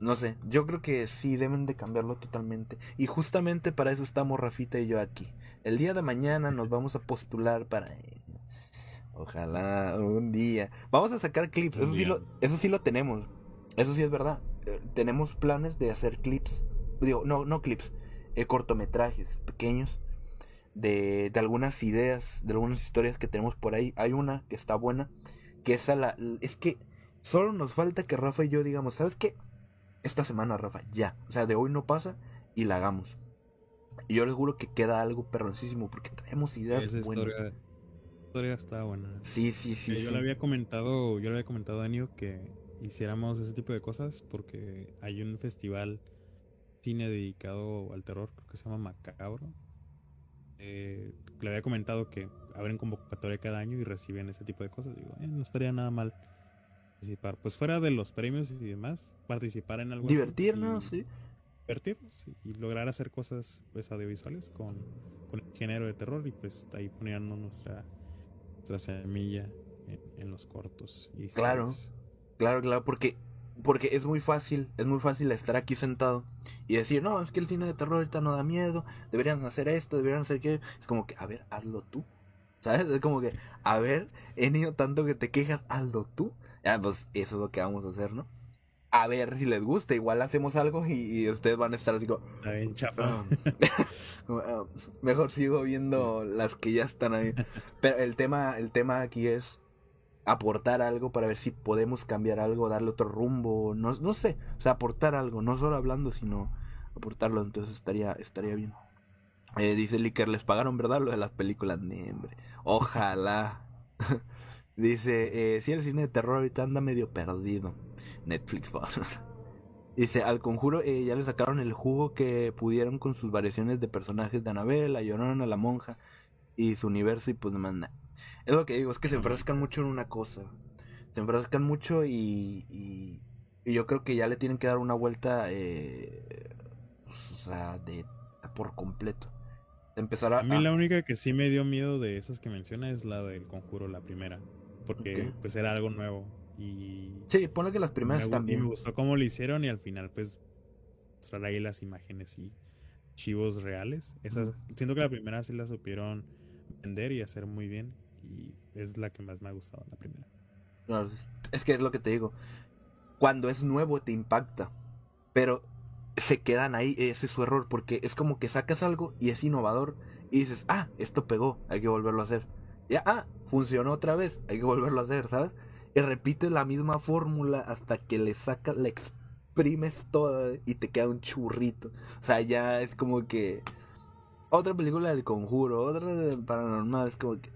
No sé, yo creo que sí deben de cambiarlo totalmente. Y justamente para eso estamos Rafita y yo aquí. El día de mañana nos vamos a postular para... Ojalá un día. Vamos a sacar clips. Eso sí lo, eso sí lo tenemos. Eso sí es verdad. Eh, tenemos planes de hacer clips. Digo, no, no clips. eh, cortometrajes pequeños. De, de algunas ideas, de algunas historias que tenemos por ahí. Hay una que está buena. Que esa la. Es que solo nos falta que Rafa y yo digamos, ¿sabes qué? Esta semana, Rafa, ya. O sea, de hoy no pasa y la hagamos. Y yo les juro que queda algo perroncísimo porque traemos ideas Esa buenas. historia, historia está buena. Sí, sí, sí. Que yo sí. le había comentado, yo le había comentado a Daniel que hiciéramos ese tipo de cosas porque hay un festival cine dedicado al terror, creo que se llama Macabro. Eh, le había comentado que abren convocatoria cada año y reciben ese tipo de cosas. Digo, eh, no estaría nada mal participar. Pues fuera de los premios y demás, participar en algo así Divertirnos, y- sí. divertirnos y lograr hacer cosas pues audiovisuales con, con el género de terror y pues ahí poniendo nuestra, nuestra semilla en, en los cortos. Y Claro. Claro, claro, porque, porque es muy fácil, es muy fácil estar aquí sentado y decir, no, es que el cine de terror ahorita no da miedo, deberían hacer esto, deberían hacer aquello. Es como que, a ver, hazlo tú. ¿Sabes? Es como que, a ver, he ido tanto que te quejas, hazlo tú. Ya, pues eso es lo que vamos a hacer, ¿no? A ver si les gusta, igual hacemos algo y, y ustedes van a estar así como, Está bien chafa. Ah, <laughs> ah, mejor sigo viendo las que ya están ahí. Pero el tema, el tema aquí es aportar algo para ver si podemos cambiar algo, darle otro rumbo, no, no sé, o sea, aportar algo, no solo hablando, sino aportarlo, entonces estaría, estaría bien. Eh, dice Licker, les pagaron, ¿verdad? Lo de las películas. Ojalá. <laughs> dice, eh, si el cine de terror ahorita anda medio perdido. Netflix. <laughs> Dice, al conjuro eh, ya le sacaron el jugo que pudieron con sus variaciones de personajes de Anabel, la Llorona, la monja y su universo y pues demás. Es lo que digo, es que se enfrascan mucho en una cosa. Se enfrascan mucho y, y, y yo creo que ya le tienen que dar una vuelta, eh, pues, o sea, de por completo. Empezar a... A mí a- la única que sí me dio miedo de esas que menciona es la del conjuro, la primera. Porque pues era algo nuevo. Y Sí, ponle que las primeras me, y me gustó cómo lo hicieron y al final pues mostrar ahí las imágenes y chivos reales. Esas, siento que la primera sí la supieron vender y hacer muy bien. Y es la que más me ha gustado, la primera. Es que es lo que te digo. Cuando es nuevo te impacta. Pero se quedan ahí, ese es su error. Porque es como que sacas algo y es innovador. Y dices, ah, esto pegó, hay que volverlo a hacer. Ya, ah, funcionó otra vez, hay que volverlo a hacer, ¿sabes? Y repites la misma fórmula hasta que le sacas, la exprimes toda y te queda un churrito. O sea, ya es como que. Otra película del conjuro, otra de paranormal, es como que.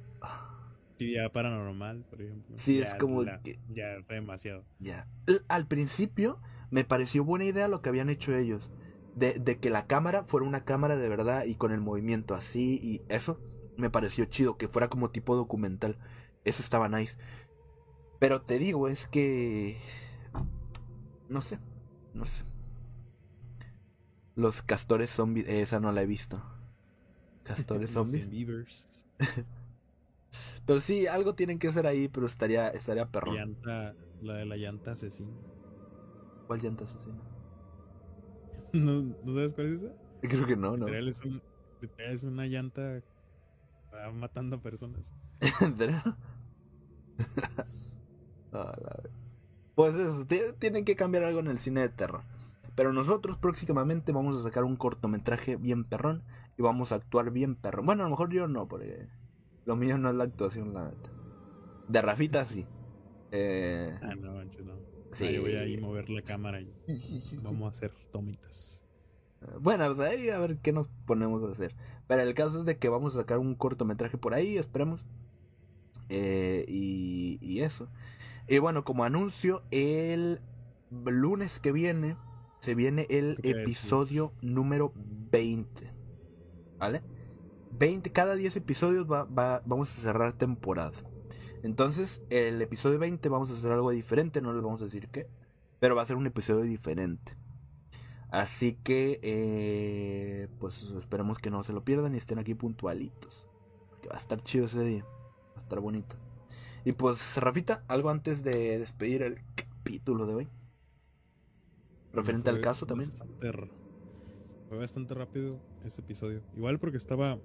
Ya paranormal, por ejemplo. Sí, ya es como la- que- Ya fue demasiado. Ya. Al principio me pareció buena idea lo que habían hecho ellos. De, de que la cámara fuera una cámara de verdad y con el movimiento así y eso me pareció chido, que fuera como tipo documental. Eso estaba nice. Pero te digo, es que... No sé, no sé. Los castores zombies, esa no la he visto. <laughs> Castores zombies. <laughs> Pero sí, algo tienen que hacer ahí, pero estaría, estaría La perrón. llanta, la de la llanta asesina. ¿Cuál llanta asesina? <laughs> ¿No, ¿no sabes cuál es esa? Creo que no, ¿no? Literal es, un- literal es una llanta va matando personas. <laughs> ¿En serio? <laughs> Ah, Pues eso, ti- tienen que cambiar algo en el cine de terror. Pero nosotros próximamente vamos a sacar un cortometraje bien perrón y vamos a actuar bien perrón. Bueno, a lo mejor yo no, porque lo mío no es la actuación, la neta. De Rafita sí. Eh, Ah, no, manches, no. Sí. Ah, yo voy a ir mover la cámara y vamos a hacer tomitas. Bueno, pues ahí a ver qué nos ponemos a hacer. Pero el caso es de que vamos a sacar un cortometraje por ahí, esperemos. Eh, y, y eso. Y bueno, como anuncio, el lunes que viene se viene el episodio número 20. ¿Vale? 20, cada 10 episodios va, va- vamos a cerrar temporada. Entonces, el episodio 20 vamos a hacer algo diferente, no les vamos a decir qué. Pero va a ser un episodio diferente. Así que, eh, pues esperemos que no se lo pierdan y estén aquí puntualitos. Que va a estar chido ese día. Va a estar bonito. Y pues, Rafita, algo antes de despedir el capítulo de hoy. Referente al caso también. bastante fue bastante rápido este episodio. Igual porque estaba.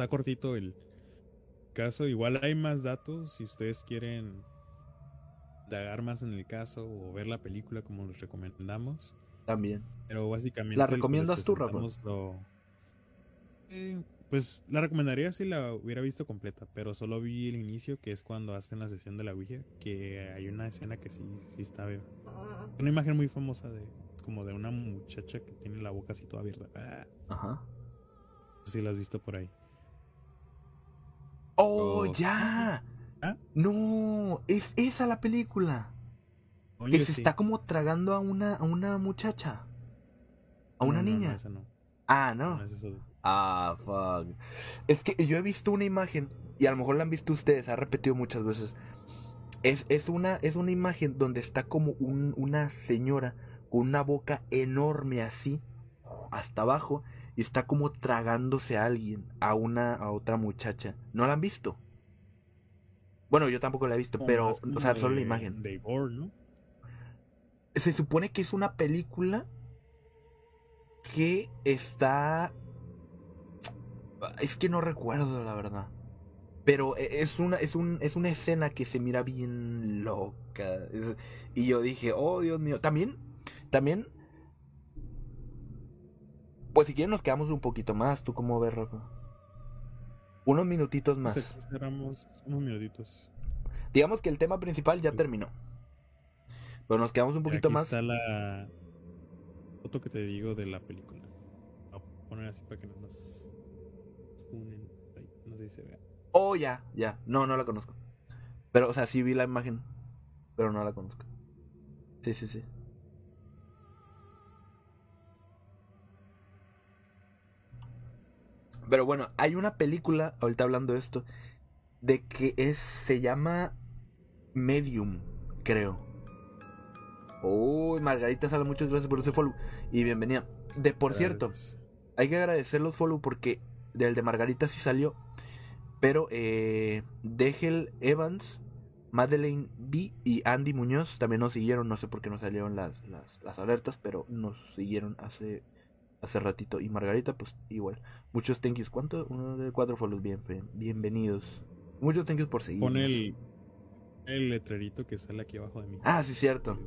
Está cortito el caso. Igual hay más datos si ustedes quieren dagar más en el caso o ver la película como les recomendamos. También. Pero básicamente. ¿La pues, recomiendas tú, Rafa? lo- Eh, pues la recomendaría si la hubiera visto completa, pero solo vi el inicio, que es cuando hacen la sesión de la Ouija, que hay una escena que sí, sí está bien. Una imagen muy famosa de como de una muchacha que tiene la boca así toda abierta. Ah, Ajá. no sé si la has visto por ahí. ¡Oh, Los- ya! ¿Ah? No, es esa la película. Oye, que se sí. está como tragando a una, a una muchacha. A No, una no, no, niña. esa no. Ah, No, no. es. Ah, fuck. Es que yo he visto una imagen, y a lo mejor la han visto ustedes, ha repetido muchas veces. Es, es, una, es una imagen donde está como un- una señora con una boca enorme así, hasta abajo, y está como tragándose a alguien, a una, a otra muchacha. ¿No la han visto? Bueno, yo tampoco la he visto, pero, o sea, solo la imagen. De. Se supone que es una película que está... Es que no recuerdo, la verdad. Pero e- es una, es un, es una escena que se mira bien loca. Es- y yo dije, oh Dios mío. También, también. Pues si quieren nos quedamos un poquito más. ¿Tú cómo ves, Rafa? Unos minutitos más. Pues aquí cerramos unos minutitos. Digamos que el tema principal ya terminó. Pero nos quedamos un poquito aquí más. está la foto que te digo de la película. Voy a poner así para que no nos unen. Ahí, No sé si se vea. Oh, ya, ya. No, no la conozco. Pero, o sea, sí vi la imagen. Pero no la conozco. Sí, sí, sí. Pero bueno, hay una película, ahorita hablando de esto, de que es, se llama Medium, creo. Uy, Margarita Sala, muchas gracias por ese follow. Y bienvenida. De por cierto, hay que agradecer los follow porque del de Margarita sí salió. Pero eh, Degel Evans, Madeleine B y Andy Muñoz también nos siguieron. No sé por qué no salieron las, las, las alertas, pero nos siguieron hace, hace ratito. Y Margarita, pues igual. Muchos thank yous. ¿Cuánto? Uno de cuatro follows. Bien, bien- bienvenidos. Muchos thank yous por seguir. Pon el, el letrerito que sale aquí abajo de mí. Ah, sí, cierto.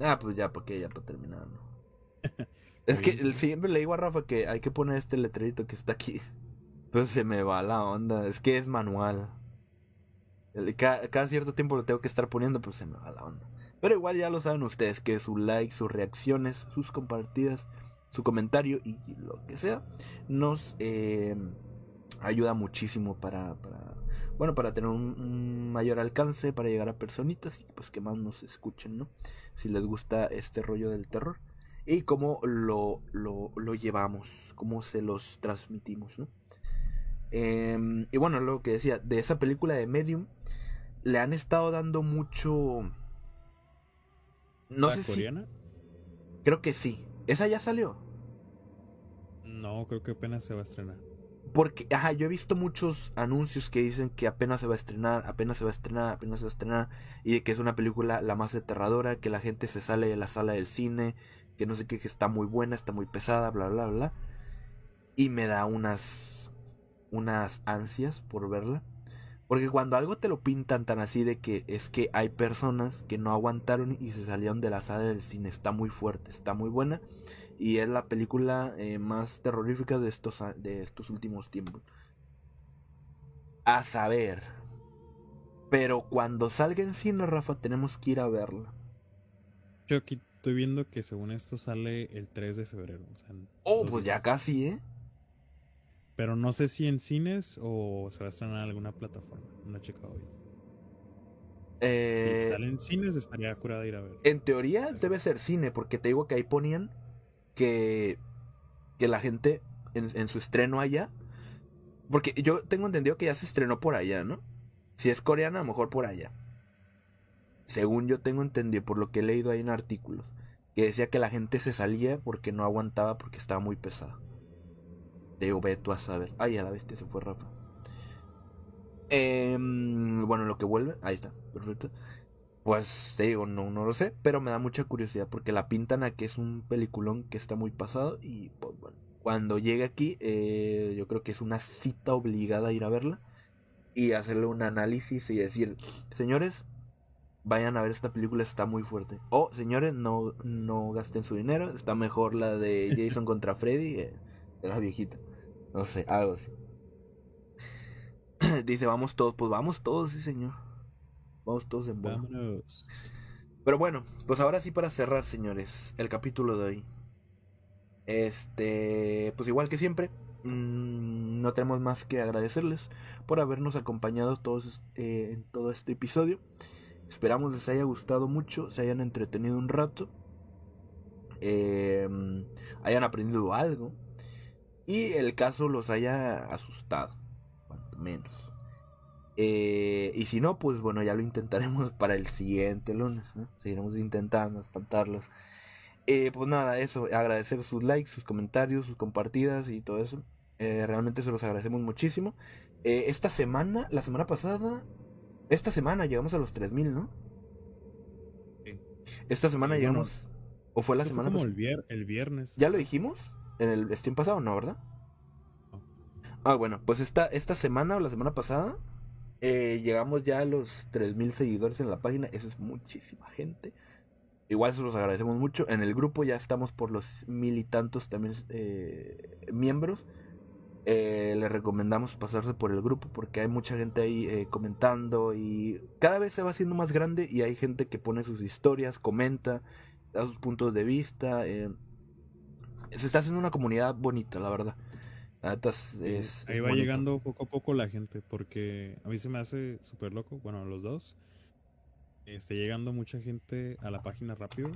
Ah, pues ya, porque ya para terminar, ¿no? <laughs> es que siempre le digo a Rafa que hay que poner este letrerito que está aquí. Pero se me va la onda. Es que es manual. Cada, cierto tiempo lo tengo que estar poniendo, pero se me va la onda. Pero igual ya lo saben ustedes, que su like, sus reacciones, sus compartidas, su comentario y lo que sea, nos eh, ayuda muchísimo para, para, bueno, para tener un, un mayor alcance, para llegar a personitas y pues que más nos escuchen, ¿no? Si les gusta este rollo del terror y cómo lo, lo, lo llevamos, cómo se los transmitimos, ¿no? Em, y bueno, lo que decía, de esa película de Medium, le han estado dando mucho... No ¿La sé si... coreana? Creo que sí. ¿Esa ya salió? No, creo que apenas se va a estrenar. Porque, ajá, yo he visto muchos anuncios que dicen que apenas se va a estrenar, apenas se va a estrenar, apenas se va a estrenar, y de que es una película la más aterradora, que la gente se sale de la sala del cine, que no sé qué, que está muy buena, está muy pesada, bla, bla, bla. Y me da unas, unas ansias por verla. Porque cuando algo te lo pintan tan así de que es que hay personas que no aguantaron y se salieron de la sala del cine, está muy fuerte, está muy buena y es la película eh, más terrorífica de estos, de estos últimos tiempos. A saber. Pero cuando salga en cine, Rafa, tenemos que ir a verla. Yo aquí estoy viendo que según esto sale el 3 de febrero. oh, pues ya casi, ¿eh? Pero no sé si en cines o se va a estrenar en alguna plataforma. No he checado bien. Eh, si sale en cines estaría curada ir a ver. En teoría debe ser cine, porque te digo que ahí ponían que, que la gente en, su estreno allá, porque yo tengo entendido que ya se estrenó por allá, ¿no? Si es coreana, a lo mejor por allá. Según yo tengo entendido, por lo que he leído ahí en artículos, que decía que la gente se salía porque no aguantaba porque estaba muy pesada. Ve tú a saber. Ay, a la bestia se fue Rafa. Em, bueno, lo que vuelve, ahí está, perfecto. Pues te digo, no, no lo sé, pero me da mucha curiosidad porque la pintan a que es un peliculón que está muy pasado y pues bueno, cuando llegue aquí eh, yo creo que es una cita obligada a ir a verla y hacerle un análisis y decir, señores, vayan a ver esta película, está muy fuerte. O señores, no, no gasten su dinero, está mejor la de <laughs> Jason contra Freddy, eh, de la viejita. No sé, algo así. <clears throat> Dice, vamos todos, pues vamos todos, sí señor. Vamos todos en bola. Pero bueno, pues ahora sí para cerrar, señores, el capítulo de hoy. Este, pues igual que siempre, mm, no tenemos más que agradecerles por habernos acompañado todos eh, en todo este episodio. Esperamos les haya gustado mucho, se hayan entretenido un rato, em, hayan aprendido algo y el caso los haya asustado, cuanto menos. Eh, y si no, pues bueno, ya lo intentaremos <laughs> para el siguiente lunes. Seguiremos intentando espantarlos. Eh, pues nada, eso, agradecer sus likes, sus comentarios, sus compartidas y todo eso. Eh, realmente se los agradecemos muchísimo. esta semana, la semana pasada, esta semana llegamos a los 3000, ¿no? Esta semana llegamos. ¿O fue la semana como el, el, viernes. ¿Ya lo dijimos? ¿En el Steam pasado? No, ¿verdad? Ah, bueno, pues esta, esta semana o la semana pasada eh, llegamos ya a los 3.000 seguidores en la página. Eso es muchísima gente. Igual se los agradecemos mucho. En el grupo ya estamos por los mil y tantos también eh, miembros. Eh, les recomendamos pasarse por el grupo porque hay mucha gente ahí comentando y cada vez se va haciendo más grande y hay gente que pone sus historias, comenta, da sus puntos de vista. Se está haciendo una comunidad bonita, la verdad. Ahí va llegando poco a poco la gente, porque a mí se me hace súper loco, bueno, los dos. Está llegando mucha gente a la página rápido,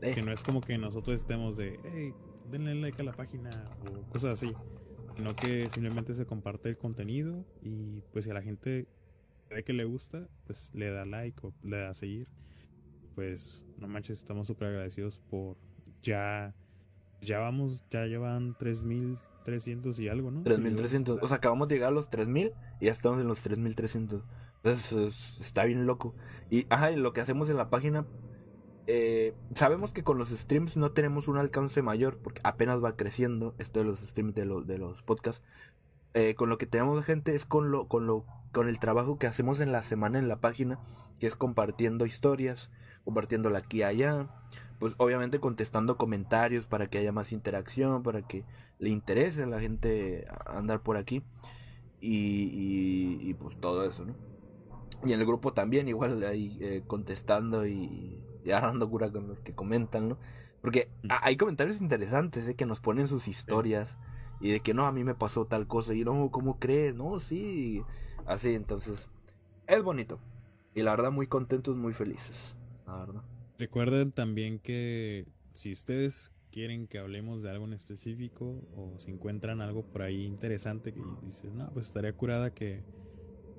que no es como que nosotros estemos de, hey, denle like a la página o cosas así, sino que simplemente se comparte el contenido y pues si a la gente ve que le gusta, pues le da like o le da seguir. Pues no manches, estamos súper agradecidos por ya, ya vamos, ya llevan 3000 300 y algo, ¿no? 3300. O sea, acabamos de llegar a los 3000 y ya estamos en los 3300. Entonces está bien loco. Y, ajá, lo que hacemos en la página. Eh, sabemos que con los streams no tenemos un alcance mayor porque apenas va creciendo esto de los streams de, los de los podcasts. Eh, con lo que tenemos gente es con lo, con lo, con el trabajo que hacemos en la semana en la página, que es compartiendo historias, compartiéndola aquí y allá, pues obviamente contestando comentarios para que haya más interacción, para que le interese a la gente andar por aquí y, y, pues todo eso, ¿no? Y en el grupo también igual ahí eh, contestando y, y agarrando cura con los que comentan, ¿no? Porque hay comentarios interesantes, ¿eh? Que nos ponen sus historias y de que no, a mí me pasó tal cosa y no, ¿cómo crees? No, sí, así, entonces es bonito. Y la verdad muy contentos, muy felices, la verdad. Recuerden también que si ustedes quieren que hablemos de algo en específico o si encuentran algo por ahí interesante que dicen, no, pues estaría curada que,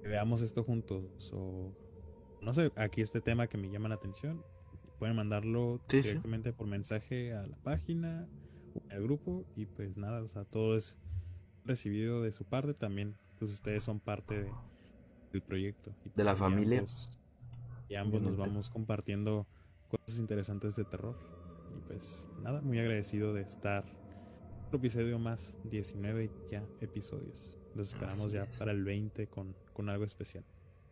veamos esto juntos o no sé, aquí este tema que me llama la atención, pueden mandarlo directamente por mensaje a la página el grupo y pues nada, o sea, todo es recibido de su parte también, pues ustedes son parte de, del proyecto. Y, De pues, la ahí familia. ambos- y ambos nos vamos compartiendo cosas interesantes de terror. Y pues nada, muy agradecido de estar otro episodio más, 19 ya episodios. Los esperamos Así ya es. para el 20 con, con algo especial.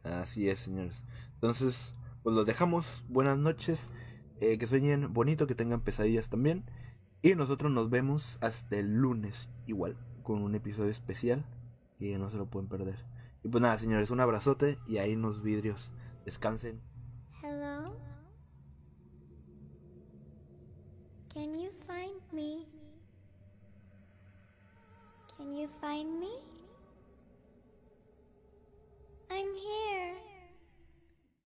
Así es, señores. Entonces, pues los dejamos. Buenas noches. eh, que sueñen bonito, que tengan pesadillas también. Y nosotros nos vemos hasta el lunes, igual, con un episodio especial. Que no se lo pueden perder. Y pues nada, señores, un abrazote y ahí nos vidrios. Descansen. Hello? Can you find me? Can you find me? I'm here.